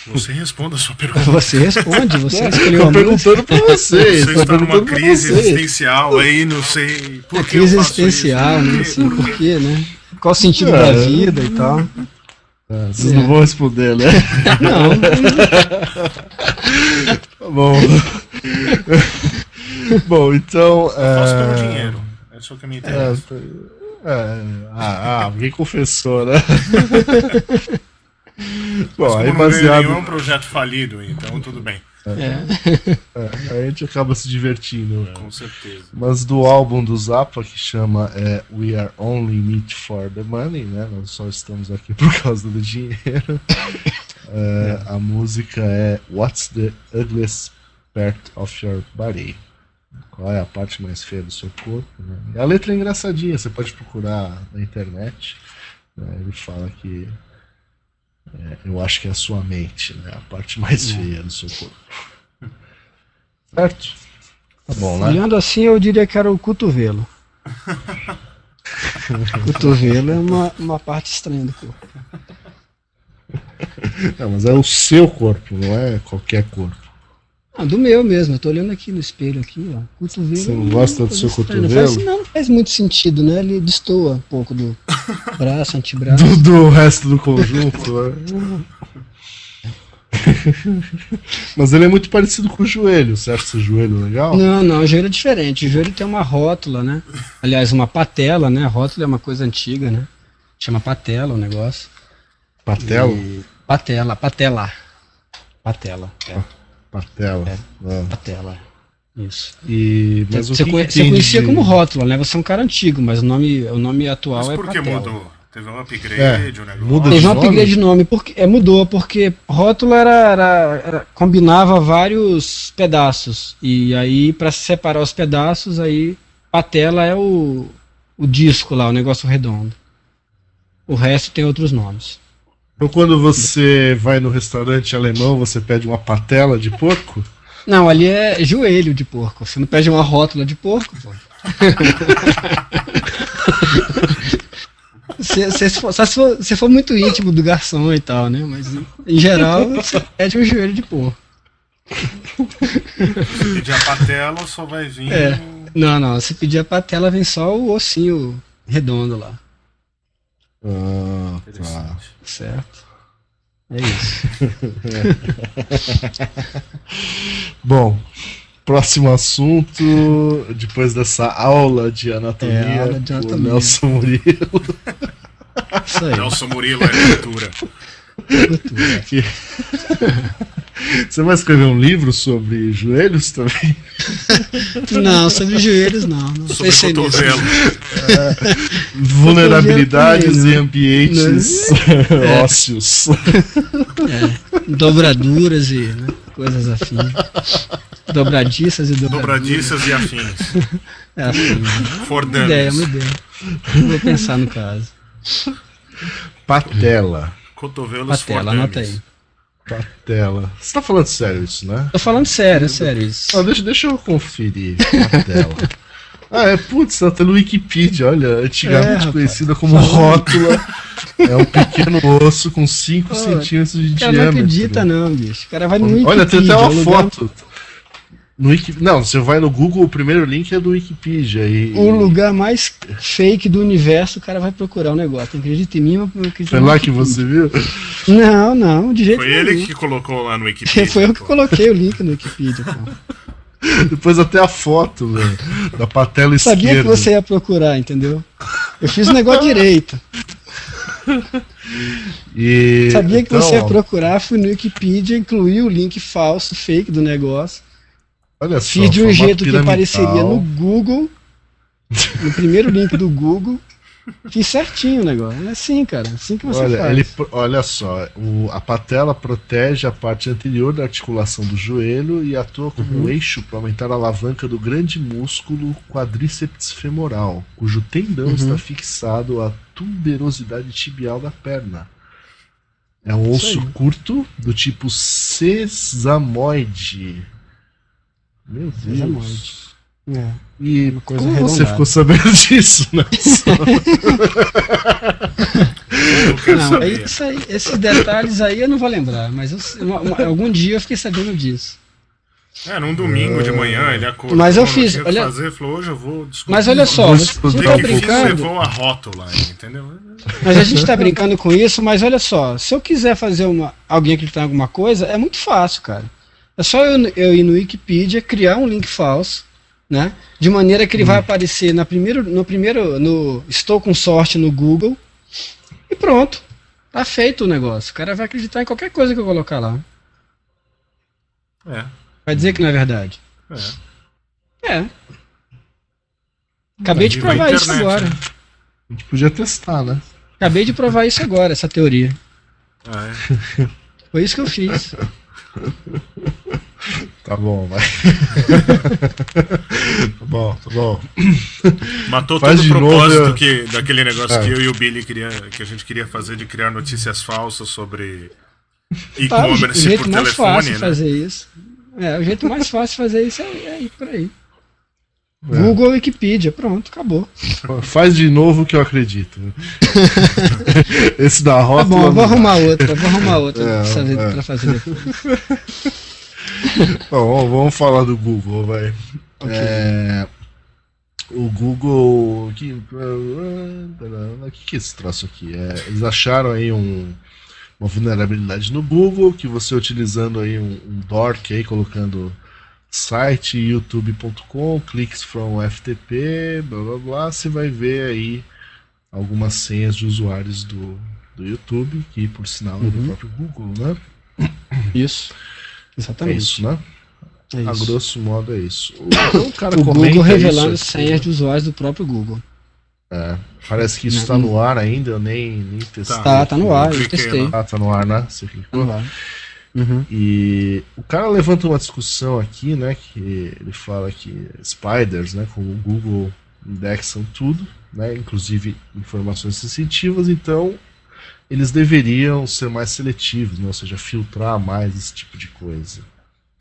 Você responda a sua pergunta. Você responde, você escolheu Tô a perguntando pra vocês. Você tô está numa crise existencial aí, não sei. Por É que crise existencial, isso? né? Assim, por quê, né? Qual o sentido É. da vida e tal? Ah, vocês não vão responder, né? Não, Tá bom. bom, então. Eu faço pelo é, dinheiro. É só que me é, interessa. é, ah, ah, alguém confessou, né? Bom, aí não baseado. nenhum é um projeto falido, então tudo bem. É. É, a gente acaba se divertindo. né? Com certeza. Mas do álbum do Zappa, que chama é, We Are Only Meet for the Money, né? Nós só estamos aqui por causa do dinheiro. É, a música é What's the Ugliest Part of Your Body? Qual é a parte mais feia do seu corpo? né? E a letra é engraçadinha, você pode procurar na internet. né? Ele fala que é, eu acho que é a sua mente, né? A parte mais feia do seu corpo. Certo? Tá bom, né? Olhando assim, eu diria que era o cotovelo. cotovelo é uma, uma parte estranha do corpo. Não, mas é o seu corpo, não é qualquer corpo. Ah, do meu mesmo, eu tô olhando aqui no espelho aqui, ó. Cotovelo. Você não gosta do seu estranha. cotovelo? Não faz, não, não faz muito sentido, né? Ele destoa um pouco do braço, antebraço. Do, do resto do conjunto, né? Mas ele é muito parecido com o joelho, certo? Seu joelho legal? Não, não, o joelho é diferente. O joelho tem uma rótula, né? Aliás, uma patela, né? A rótula é uma coisa antiga, né? Chama patela o negócio. Patela? E- Patela, patela. Patela, é, Patela. Ah. patela. Isso. E, mas Você, que conhe- que você conhecia de- como rótula, né? Você é um cara antigo, mas o nome, o nome atual Mas é por que patela. mudou? Teve um upgrade, É, um negócio. muda Teve um de nome? upgrade de nome, porque é, mudou, porque rótula era, era- era- combinava vários pedaços. E aí, para separar os pedaços, aí patela é o, o disco lá, o negócio redondo. O resto tem outros nomes. Então quando você vai no restaurante alemão, você pede uma patela de porco? Não, ali é joelho de porco. Você não pede uma rótula de porco, pô. Se, se, for, se for, se for muito íntimo do garçom e tal, né? Mas em geral você pede um joelho de porco. Pedir a patela, só vai vir. É. Não, não. Se pedir a patela, vem só o ossinho redondo lá. Ah, tá. Interessante. Certo? É isso. Bom, próximo assunto, depois dessa aula de anatomia, É, aula de o anatomia. Nelson Murilo. Isso aí. Nelson Murilo é cultura. Que- Você vai escrever um livro sobre joelhos também? Não, sobre joelhos não. Não Sobre cotovelo. Vulnerabilidades também, em né? ambientes ósseos. Dobraduras e né, coisas afins. Dobradiças e dobraduras. Dobradiças e afins. É afim. Uma Fordames. ideia, uma ideia. Vou pensar no caso. Patela. Cotovelos Patela, anota aí. Patela. Você tá falando sério isso, né? Tô falando sério, é sério isso. Ah, deixa, deixa eu conferir. Patela. Ah, é, putz, tá no Wikipedia, olha, É, antigamente rapaz. conhecida como rótula. É um pequeno osso com 5 Ô, centímetros de O cara diâmetro. não acredita não, bicho. O cara vai no Wikipedia. Olha, tem até uma um lugar- foto. No Wiki... Não, você vai no Google, o primeiro link é do Wikipedia. E, O lugar mais fake do universo, o cara vai procurar o negócio. Acredita em mim, mas acredita Foi lá que Wikipedia. você viu? Não, não, de jeito Foi nenhum. ele que colocou lá no Wikipedia. Foi eu que pô. coloquei o link no Wikipedia. Pô. Depois até a foto, velho, da patela Sabia que esquerda. você ia procurar, entendeu? Eu fiz o negócio direito. E, Sabia que então, você ia ó, procurar, fui no Wikipedia, incluí o link falso, fake do negócio. Olha só, Fiz de um jeito que apareceria no Google, no primeiro link do Google. Fiz certinho o negócio. É assim, cara. Assim que você Olha, faz. ele, olha só, o- a patela protege a parte anterior da articulação do joelho e atua como Uhum. um eixo para aumentar a alavanca do grande músculo quadríceps femoral, cujo tendão Uhum. está fixado à tuberosidade tibial da perna. É um osso curto do tipo sesamoide. Meu Deus. É. E Uma coisa como você ficou sabendo disso, né? Não, saber. aí, isso aí- esses detalhes aí eu não vou lembrar, mas eu- uma- uma- algum dia eu fiquei sabendo disso. É, num domingo de manhã ele acordou. Mas eu fiz, olha- fazer, falou, hoje eu vou descobrir. Mas olha só, estudar tá brincando, levou a rótula, entendeu? mas a gente tá brincando com isso, mas olha só, se eu quiser fazer uma, alguém acreditar em alguma coisa, é muito fácil, cara. É só eu, eu ir no Wikipedia, criar um link falso, né? De maneira que ele Hum. vai aparecer na primeiro, no primeiro, no estou com sorte no Google e pronto. Tá feito o negócio. O cara vai acreditar em qualquer coisa que eu colocar lá. É. Vai dizer que não é verdade. É. É. Acabei de provar isso agora. né? A gente podia testar, né? Acabei de provar isso agora, essa teoria. É. Foi isso que eu fiz. Tá bom, vai. tá bom, tá bom. Matou Faz todo o novo, propósito eu- que, daquele negócio É. que eu e o Billy queria, que a gente queria fazer de criar notícias falsas sobre Tá, o je- o e-commerce jeito por mais telefone, fácil né? fazer isso. É, o jeito mais fácil de fazer isso é, é ir por aí. É. Google Wikipedia, pronto, acabou. Faz de novo que eu acredito. Esse da Tá rota. bom, eu vou arrumar outra, vou arrumar outra É, pra, fazer, é. pra fazer depois. Bom, vamos falar do Google, vai. Ok. É, o Google. O que, que é esse troço aqui? É, eles acharam aí um, uma vulnerabilidade no Google que você utilizando aí um, um dork aí, colocando site youtube.com, cliques from FTP, blá blá blá, você vai ver aí algumas senhas de usuários do, do YouTube, que por sinal é do Uhum. próprio Google, né? Isso. É Exatamente. isso, né? É A isso. grosso modo é isso. O, o cara O comenta Google isso revelando aqui, senhas de usuários do próprio Google. é, parece que isso está no ar ainda, eu nem, nem testei. Tá, tá no ar, eu testei. lá. Ah, tá no ar, né? Você Tá no ar. Uhum. E o cara levanta uma discussão aqui, né? Que ele fala que spiders, né? Como o Google indexam tudo, né? Inclusive informações sensitivas, então eles deveriam ser mais seletivos, né? Ou seja, filtrar mais esse tipo de coisa.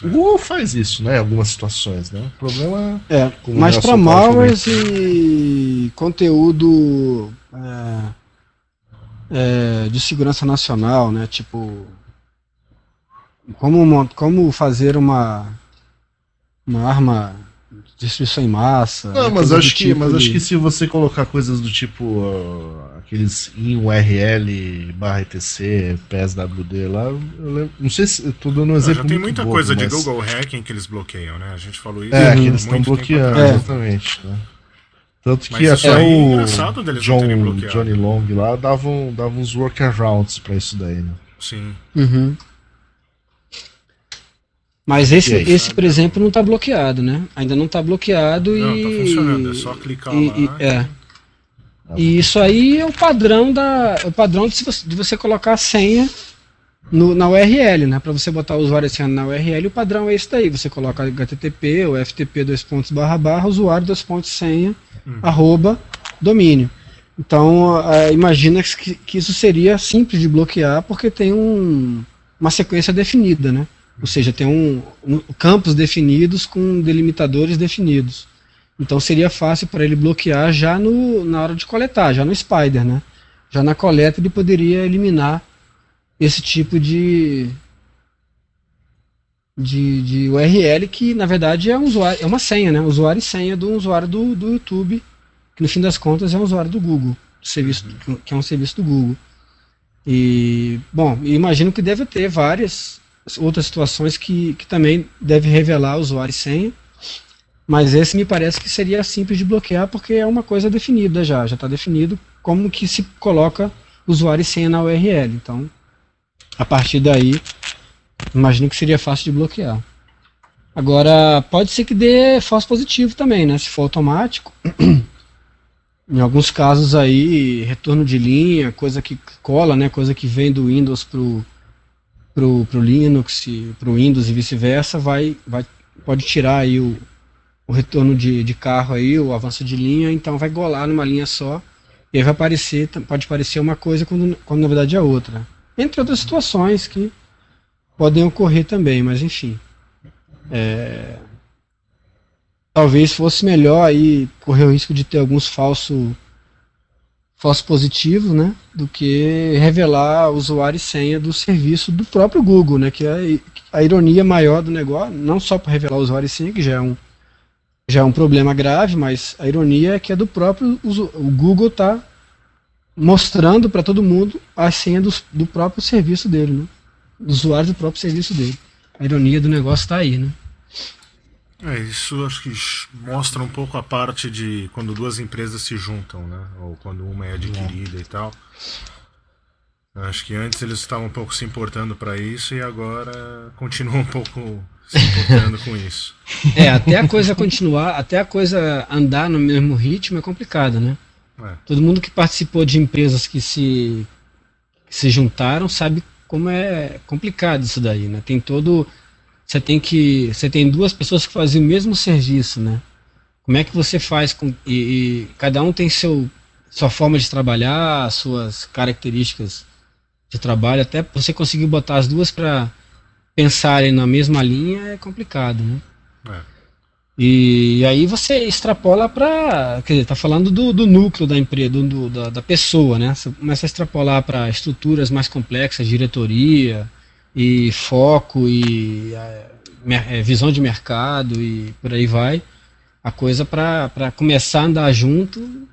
O Google faz isso, né? Em algumas situações, né? O problema É, mas para malwares e conteúdo é, é, de segurança nacional, né? Tipo, como, como fazer uma, uma arma de destruição em massa. Não, né, mas acho que, tipo mas acho de- que se você colocar coisas do tipo uh, aqueles em URL barra etc, PSWD lá, eu lembro, não sei se eu tô dando um Ah, exemplo Já tem muito muita bobo, coisa de mas- Google Hacking que eles bloqueiam, né? A gente falou isso. É, que eles estão bloqueando. É. exatamente. né? Tanto que Mas até aí é o John. Johnny Long lá davam, davam uns workarounds pra isso daí, né? Sim. Uhum. Mas esse, aí? esse, por exemplo, não está bloqueado, né? Ainda não está bloqueado Não, e. tá funcionando. É só clicar e- lá. e- é. E isso aí é o padrão da, é o padrão de, se você, de você colocar a senha no- na URL, né? Para você botar o usuário e senha na URL, o padrão é esse daí. Você coloca HTTP ou FTP dois pontos barra barra usuário dois pontos senha arroba domínio. Então ah, imagina que, que isso seria simples de bloquear porque tem um, uma sequência definida, né? Ou seja, tem um, um- campos definidos com delimitadores definidos. Então seria fácil para ele bloquear já no, na hora de coletar, já no Spider, né? Já na coleta ele poderia eliminar esse tipo de, de, de URL que na verdade é um usuário, é uma senha, né? Usuário e senha do usuário do, do YouTube, que no fim das contas é um usuário do Google, do serviço, que é um serviço do Google. E bom, imagino que deve ter várias outras situações que, que também deve revelar usuário e senha. Mas esse me parece que seria simples de bloquear porque é uma coisa definida já, já está definido como que se coloca usuário e senha na URL. Então, a partir daí, imagino que seria fácil de bloquear. Agora, pode ser que dê falso positivo também, né? Se for automático. em alguns casos aí, retorno de linha, coisa que cola, né? Coisa que vem do Windows pro, pro, pro Linux, pro Windows e vice-versa, vai, vai, pode tirar aí o, o retorno de, de carro aí, o avanço de linha, então vai golar numa linha só, e aí vai aparecer, pode parecer uma coisa quando, quando na verdade é outra. Entre outras situações que podem ocorrer também, mas enfim. É, talvez fosse melhor aí correr o risco de ter alguns falsos falso positivos, né, do que revelar usuário e senha do serviço do próprio Google, né, que é a ironia maior do negócio, não só para revelar usuário e senha, que já é um já é um problema grave, mas a ironia é que é do próprio o Google está mostrando para todo mundo a senha dos- do próprio serviço dele, né, usuários do próprio serviço dele. A ironia do negócio está aí, né? É, isso acho que mostra um pouco a parte de quando duas empresas se juntam, né? Ou quando uma é adquirida e tal. Acho que antes eles estavam um pouco se importando para isso e agora continuam um pouco se importando com isso. É, até a coisa continuar, até a coisa andar no mesmo ritmo é complicado, né? É. Todo mundo que participou de empresas que se, que se juntaram sabe como é complicado isso daí, né? Tem todo. Você tem que. Você tem duas pessoas que fazem o mesmo serviço, né? Como é que você faz com. E, e cada um tem seu, sua forma de trabalhar, suas características de trabalho, até você conseguir botar as duas para pensarem na mesma linha é complicado, né? É. E aí você extrapola para, quer dizer, tá falando do, do núcleo da empresa, do, do- da, da pessoa, né? Você começa a extrapolar para estruturas mais complexas, diretoria e foco e mer- eh, visão de mercado e por aí vai. A coisa para começar a andar junto,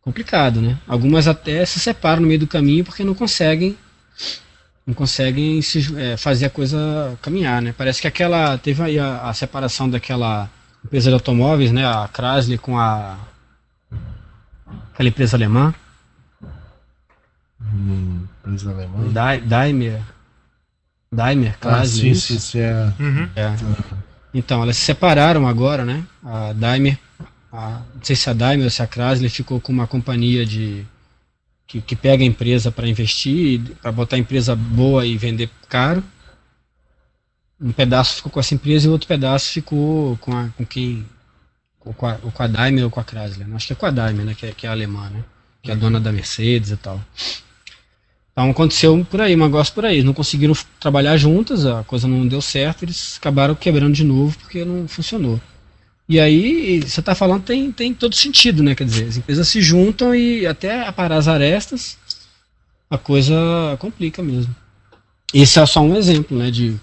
complicado, né? Algumas até se separam no meio do caminho porque não conseguem não conseguem se, eh, fazer a coisa caminhar, né? Parece que aquela teve aí a, a separação daquela empresa de automóveis, né? A Chrysler com a aquela empresa alemã, Hum, empresa alemã. Dai- Daimler, Daimler, Ah, Chrysler. sim, isso? sim, sim. É. Uhum. É. Então, elas se separaram agora, né? A Daimler, a- não sei se a Daimler ou se a Chrysler ficou com uma companhia de que, que pega a empresa para investir, para botar a empresa boa e vender caro. Um pedaço ficou com essa empresa e o outro pedaço ficou com, a, com quem com a, ou com a Daimler ou com a Chrysler. né? Acho que é com a Daimler, né? Que é, que é a alemã, né? Que é a dona da Mercedes e tal. Então aconteceu por aí, um negócio por aí. Não conseguiram trabalhar juntas, a coisa não deu certo, eles acabaram quebrando de novo porque não funcionou. E aí, você está falando, tem, tem todo sentido, né? Quer dizer, as empresas se juntam e até aparar as arestas, a coisa complica mesmo. Esse é só um exemplo, né? De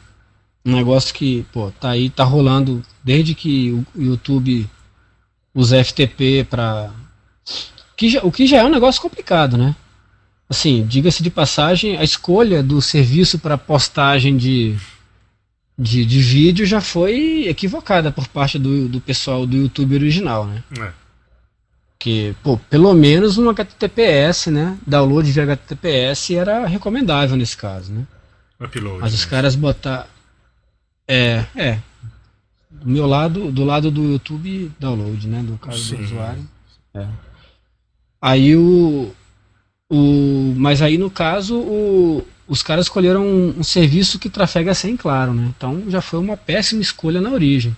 um negócio que, pô, tá aí, tá rolando desde que o YouTube usa FTP para o que já é um negócio complicado, né? Assim, diga-se de passagem, a escolha do serviço para postagem de, de, de vídeo já foi equivocada por parte do, do pessoal do YouTube original, né? É. Que, pô, pelo menos um HTTPS, né? Download via HTTPS era recomendável nesse caso, né? Upload. Mas os né? caras botar É, é. Do meu lado, do lado do YouTube, download, né? Do caso Sim. do usuário. É. Aí o, o. Mas aí no caso, o, os caras escolheram um, um serviço que trafega sem claro, né? Então já foi uma péssima escolha na origem.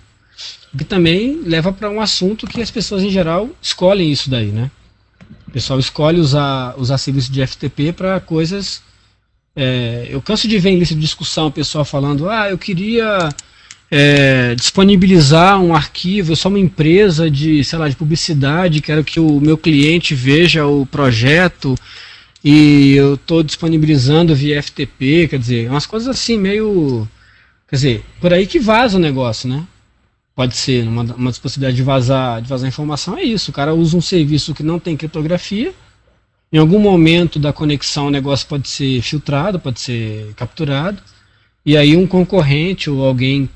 O que também leva para um assunto que as pessoas em geral escolhem isso daí, né? O pessoal escolhe usar, usar serviço de FTP para coisas. é, eu canso de ver em lista de discussão o pessoal falando: ah, eu queria é, disponibilizar um arquivo, sou uma empresa de, sei lá, de publicidade, quero que o meu cliente veja o projeto e eu estou disponibilizando via FTP, quer dizer, umas coisas assim meio. Quer dizer, por aí que vaza o negócio, né? Pode ser, uma, uma das possibilidades de vazar, de vazar informação é isso. O cara usa um serviço que não tem criptografia. Em algum momento da conexão o negócio pode ser filtrado, pode ser capturado. E aí um concorrente ou alguém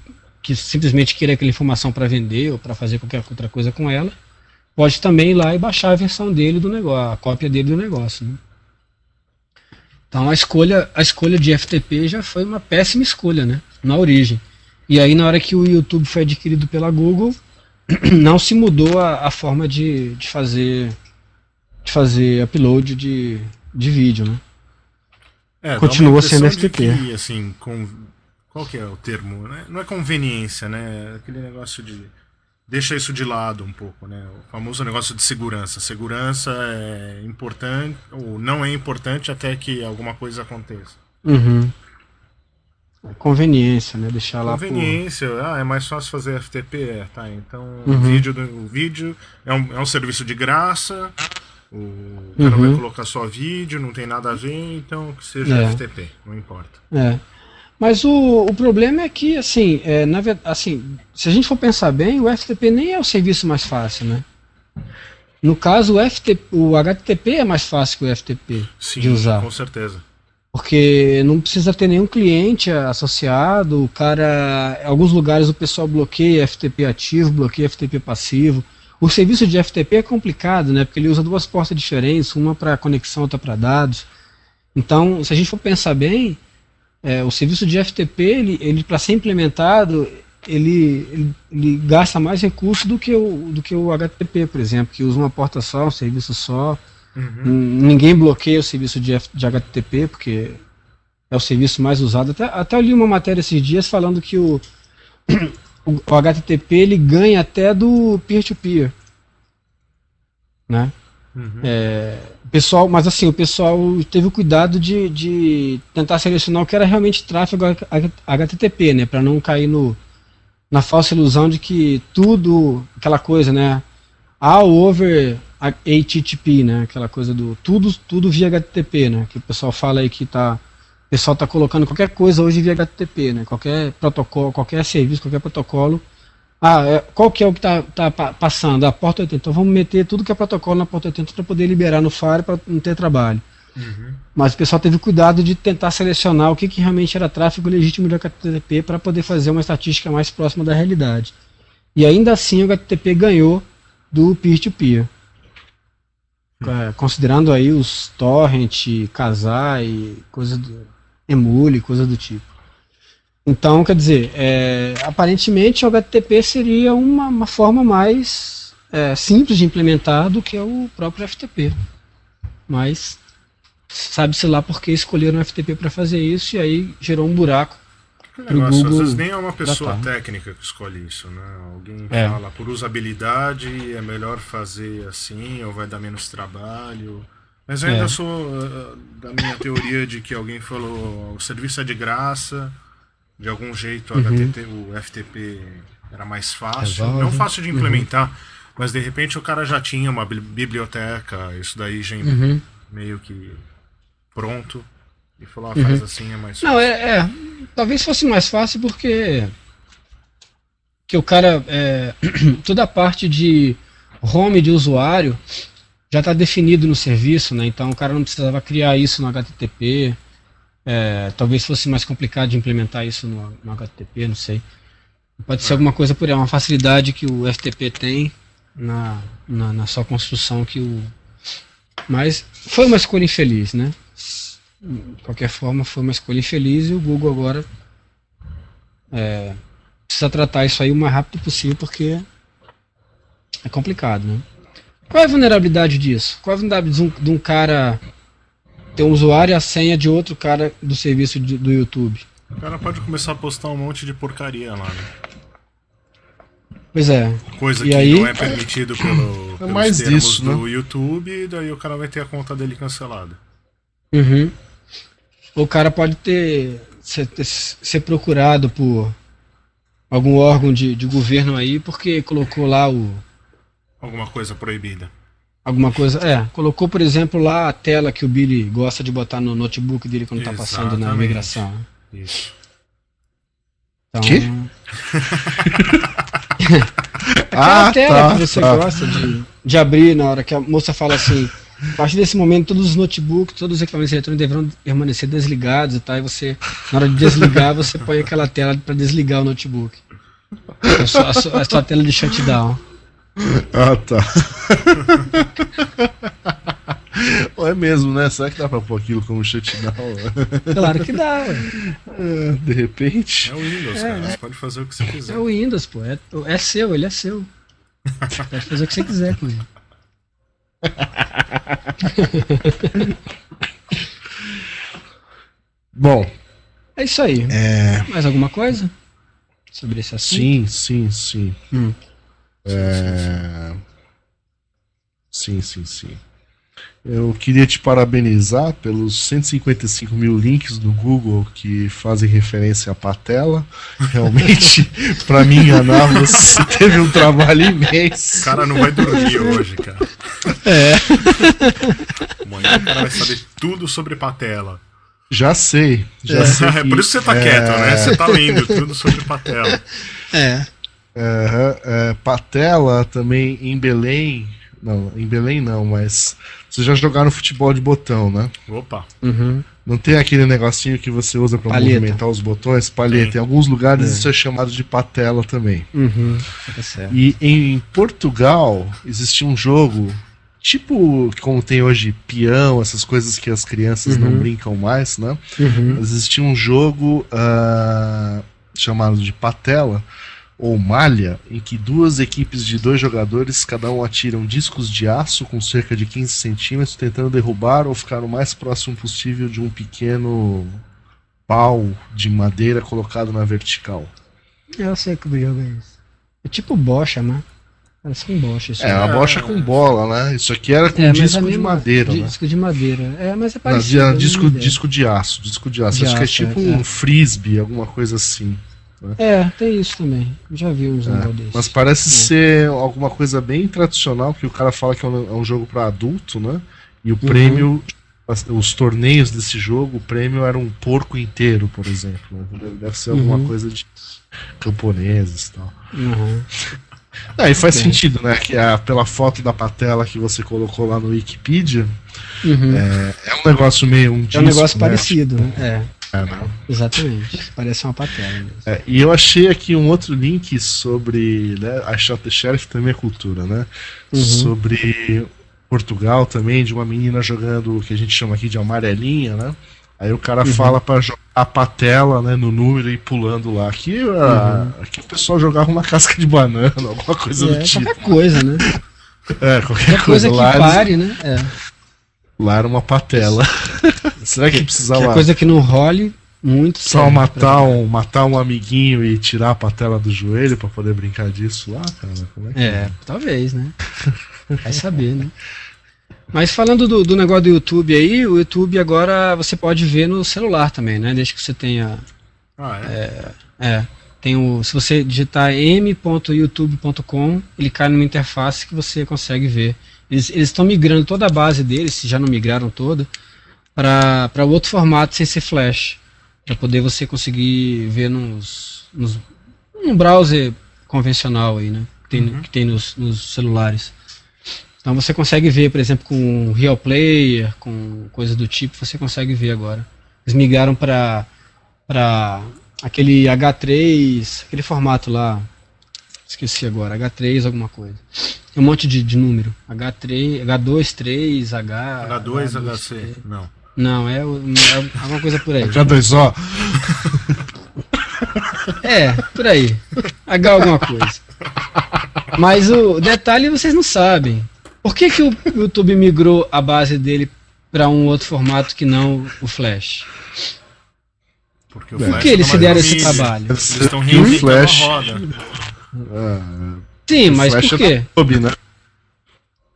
que simplesmente queira aquela informação para vender ou para fazer qualquer outra coisa com ela, pode também ir lá e baixar a versão dele do negócio, a cópia dele do negócio. Né? Então a escolha, a escolha de FTP já foi uma péssima escolha, né? Na origem. E aí na hora que o YouTube foi adquirido pela Google, não se mudou a, a forma de, de fazer de fazer upload de, de vídeo, né? É, Continua sendo FTP. Que, assim, com... Qual que é o termo? né? Não é conveniência, né? Aquele negócio de. Deixa isso de lado um pouco, né? O famoso negócio de segurança. Segurança é importante, ou não é importante até que alguma coisa aconteça. Uhum. É Conveniência, né? Deixar lá por... Conveniência, ah, é mais fácil fazer FTP, é, tá? Então Uhum. o vídeo, o vídeo é um, é um serviço de graça, o cara Uhum. vai colocar só vídeo, não tem nada a ver, então que seja É. FTP, não importa. É. Mas o, o problema é que, assim, é, na assim, se a gente for pensar bem, o FTP nem é o serviço mais fácil, né? No caso, o, FTP, o HTTP é mais fácil que o FTP Sim, de usar. com certeza. Porque não precisa ter nenhum cliente associado, o cara. Em alguns lugares o pessoal bloqueia FTP ativo, bloqueia FTP passivo. O serviço de FTP é complicado, né? Porque ele usa duas portas diferentes, uma para conexão, outra para dados. Então, se a gente for pensar bem, é, o serviço de FTP, ele, ele para ser implementado, ele, ele, ele, gasta mais recursos do que, o, do que o HTTP, por exemplo, que usa uma porta só, um serviço só. Uhum. Ninguém bloqueia o serviço de, F, de HTTP, porque é o serviço mais usado. Até, até eu li uma matéria esses dias falando que o, o, o HTTP ele ganha até do peer-to-peer. -peer, né? Uhum. É, pessoal, mas assim, o pessoal teve o cuidado de, de tentar selecionar o que era realmente tráfego HTTP, né, para não cair no, na falsa ilusão de que tudo, aquela coisa, né, all over HTTP, né, aquela coisa do tudo, tudo via HTTP, né, que o pessoal fala aí que tá, o pessoal tá colocando qualquer coisa hoje via HTTP, né, qualquer protocolo, qualquer serviço, qualquer protocolo ah, é, qual que é o que está tá passando? A porta 80. Então vamos meter tudo que é protocolo na porta 80 para poder liberar no FAR para não ter trabalho. Uhum. Mas o pessoal teve cuidado de tentar selecionar o que, que realmente era tráfego legítimo de HTTP para poder fazer uma estatística mais próxima da realidade. E ainda assim o HTTP ganhou do peer-to-peer. -peer. É, considerando aí os torrent, casar e coisas do emule, coisas do tipo. Então, quer dizer, é, aparentemente o HTTP seria uma, uma forma mais é, simples de implementar do que o próprio FTP. Mas sabe-se lá por que escolheram o FTP para fazer isso e aí gerou um buraco. Que negócio, Google às vezes nem é uma pessoa técnica que escolhe isso, né? Alguém é. fala por usabilidade é melhor fazer assim ou vai dar menos trabalho. Mas eu ainda é. sou uh, da minha teoria de que alguém falou o serviço é de graça de algum jeito uhum. HTT, o FTP era mais fácil. Resolve. Não fácil de implementar, uhum. mas de repente o cara já tinha uma biblioteca, isso daí já uhum. meio que pronto. E falou, ah, faz uhum. assim, é mais fácil. Não, é, é, Talvez fosse mais fácil porque. Que o cara. É, toda a parte de home de usuário já está definido no serviço, né? Então o cara não precisava criar isso no HTTP. É, talvez fosse mais complicado de implementar isso no, no HTTP, não sei. Pode ser alguma coisa por aí, uma facilidade que o FTP tem na, na, na, sua construção que o. Mas foi uma escolha infeliz, né? De qualquer forma, foi uma escolha infeliz e o Google agora é, precisa tratar isso aí o mais rápido possível porque é complicado, né? Qual é a vulnerabilidade disso? Qual é a vulnerabilidade de um, de um cara ter um usuário e a senha de outro cara do serviço de, do YouTube. O cara pode começar a postar um monte de porcaria lá, né? Pois é. Coisa e que aí... não é permitido pelo, é pelos mais termos disso, do né? YouTube, e daí o cara vai ter a conta dele cancelada. Uhum. O cara pode ter ser, ser procurado por algum órgão de, de governo aí porque colocou lá o. Alguma coisa proibida. Alguma coisa. É, colocou, por exemplo, lá a tela que o Billy gosta de botar no notebook dele quando está passando na migração. Isso. Então. Que? Aquela ah, tela tá, que você tá. gosta de, de abrir na hora que a moça fala assim. A partir desse momento, todos os notebooks, todos os equipamentos eletrônicos deverão permanecer desligados e tal. E você, na hora de desligar, você põe aquela tela para desligar o notebook. É só, a, sua, a sua tela de shutdown. Ah, tá. é mesmo, né? Será que dá pra pôr aquilo como shutdown? Claro que dá, é, De repente. É o Windows, é, cara. Você pode fazer o que você quiser. É o Windows, pô. É, é seu, ele é seu. pode fazer o que você quiser com ele. Bom. É isso aí. É... Mais alguma coisa? Sobre esse assunto? Sim, sim, sim. Hum. É... Sim, sim, sim. Eu queria te parabenizar pelos 155 mil links do Google que fazem referência à patela. Realmente, para mim enganar, você teve um trabalho imenso. O cara não vai dormir hoje, cara. É. Amanhã o cara vai saber tudo sobre patela. Já sei. Já é. sei que, é por isso que você tá é... quieto, né? Você tá lendo tudo sobre patela. É. Uhum, Patela também em Belém. Não, em Belém não, mas. Vocês já jogaram futebol de botão, né? Opa! Uhum. Não tem aquele negocinho que você usa para movimentar os botões? Palheta. Em alguns lugares é. isso é chamado de patela também. Uhum. É e em Portugal existia um jogo tipo como tem hoje peão, essas coisas que as crianças não Uhum. brincam mais, né? Uhum. Existia um jogo ah, chamado de Patela ou Malha, em que duas equipes de dois jogadores, cada um atiram discos de aço com cerca de 15 centímetros, tentando derrubar ou ficar o mais próximo possível de um pequeno pau de madeira colocado na vertical. Eu sei que o jogo é esse. É tipo bocha, né? Parece um bocha isso. É, uma bocha com bola, né? Isso aqui era com É, disco a de madeira, né? Disco de madeira. É, mas é Não, parecido. é mesma disco, disco de aço, disco de aço. De Acho que é aço, tipo é, um é. frisbee, alguma coisa assim. É, tem isso também. Já vi uns É, negócios desses. Mas parece É. ser alguma coisa bem tradicional, que o cara fala que é um, é um jogo para adulto, né? E o Uhum. prêmio, os torneios desse jogo, o prêmio era um porco inteiro, por exemplo. né? Deve- ser alguma Uhum. coisa de camponeses e tal. Uhum. E faz sentido, né? Que a, pela foto da patela que você colocou lá no Wikipedia, Uhum. é um negócio meio um É disco, um negócio né? parecido, né? É, É, né? exatamente. Parece uma patela mesmo. É, e eu achei aqui um outro link sobre. Né, a Shot the Sheriff também é cultura, né? Uhum. Sobre Portugal também, de uma menina jogando o que a gente chama aqui de amarelinha, né? Aí o cara Uhum. fala pra jogar a patela né, no número e pulando lá. Aqui, a- aqui o pessoal jogava uma casca de banana, alguma coisa Uhum. É, do tipo. qualquer coisa, né? É, qualquer Coisa coisa. que Lá, eles- pare, né? É. lá era uma patela. Será que precisava Qualquer coisa que não role muito. só matar um, matar um amiguinho e tirar a patela do joelho pra poder brincar disso lá, cara? Como é que É, talvez, né? Vai saber, né? Mas falando do, do negócio do YouTube aí, o YouTube agora você pode ver no celular também, né? Desde que você tenha. Ah, é? É. Tem o, se você digitar m.youtube.com, ele cai numa interface que você consegue ver. Eles estão migrando toda a base deles, se já não migraram toda, para outro formato sem ser flash. Para poder você conseguir ver nos, nos num browser convencional aí, né? Que tem, Uhum. que tem nos, nos celulares. Então você consegue ver, por exemplo, com Real Player, com coisas do tipo, você consegue ver agora. Eles migraram para para aquele H3, aquele formato lá. Esqueci agora, H3 alguma coisa. Tem um monte de, de número. H3, H2, 3, H. H2, H2, HC. Não. Não, é, o- é alguma coisa por aí. H2O. É, por aí. H alguma coisa. Mas o detalhe vocês não sabem. Por que, que o YouTube migrou a base dele para um outro formato que não o Flash? Porque o Por Flash que eles tá se deram esse trabalho? Eles estão o Flash. Ah, Sim, mas Flash por é quê? da Adobe, né?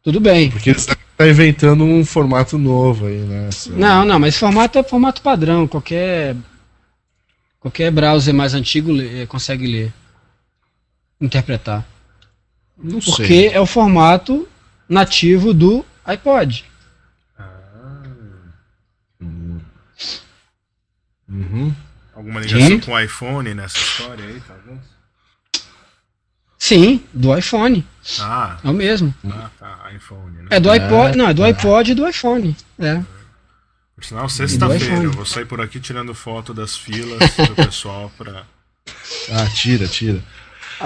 Tudo bem. Porque eles estão inventando um formato novo aí, né? Assim, Não, não, mas formato é formato padrão. Qualquer qualquer browser mais antigo lê- consegue ler, interpretar. Não Porque sei. é o formato nativo do iPod. Uhum. Alguma ligação Gente. com o iPhone nessa história aí, talvez? Sim, do iPhone. Ah, É o mesmo. tá, tá, iPhone, né? É do iPod, não, é do iPod e do iPhone. É. Por sinal, sexta-feira eu vou sair por aqui tirando foto das filas do pessoal pra. Ah, tira, tira.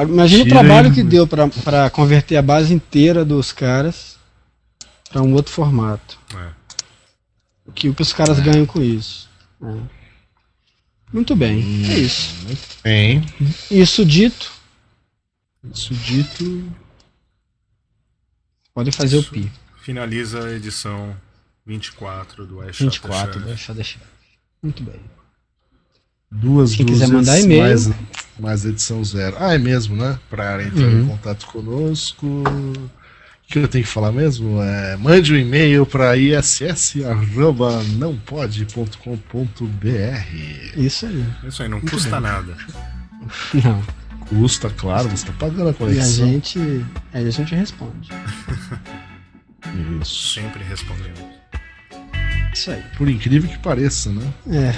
Imagina o Tira trabalho aí. que deu pra- pra converter a base inteira dos caras pra um outro formato. É. O que, o que os caras ganham com isso. É. Muito bem, Hum. é isso. Bem, Isso dito, isso dito. Podem fazer Isso. o pi. Finaliza a edição 24 do Ash 24, deixa, deixa. Muito bem. Duas Quem quiser mandar e-mail. Mais, mais edição zero. Ah, é mesmo, né? Para entrar em Uhum. contato conosco. O que eu tenho que falar mesmo? É, mande um e-mail para iss.não.pode.com.br. Isso aí. Isso aí, não custa nada. Não. Custa, claro, você está pagando a E a conexão. gente, aí a gente responde. Isso. Sempre respondemos. Isso aí. Por incrível que pareça, né? É.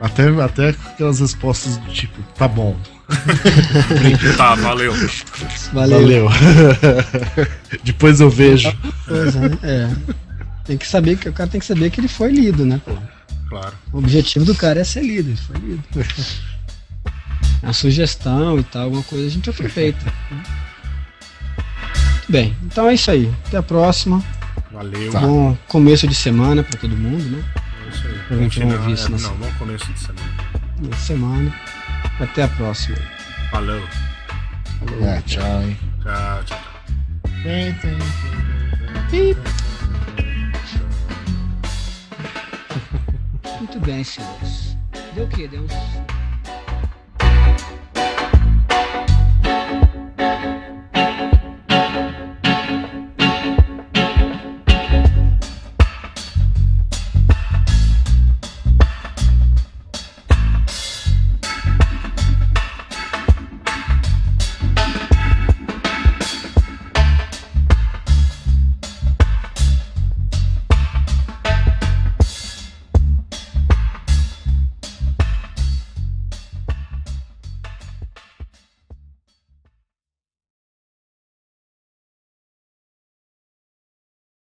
Até, até aquelas respostas do tipo, tá bom, Tá, valeu. Valeu. valeu. Depois eu vejo. Pois é, é. Tem que saber que o cara tem que saber que ele foi lido, né? pô? Claro. O objetivo do cara é ser lido, ele foi lido. A sugestão e tal, alguma coisa a gente aproveita. Muito bem, então é isso aí. Até a próxima. Valeu. Tá. Bom começo de semana pra todo mundo, né? É isso aí. Pra gente Bom ouvir isso é, nessa- Não, bom começo de semana. Boa semana. Até a próxima. Falou. É, tchau, hein? Tchau, tchau. Muito bem, senhores. Deu o quê? Deu uns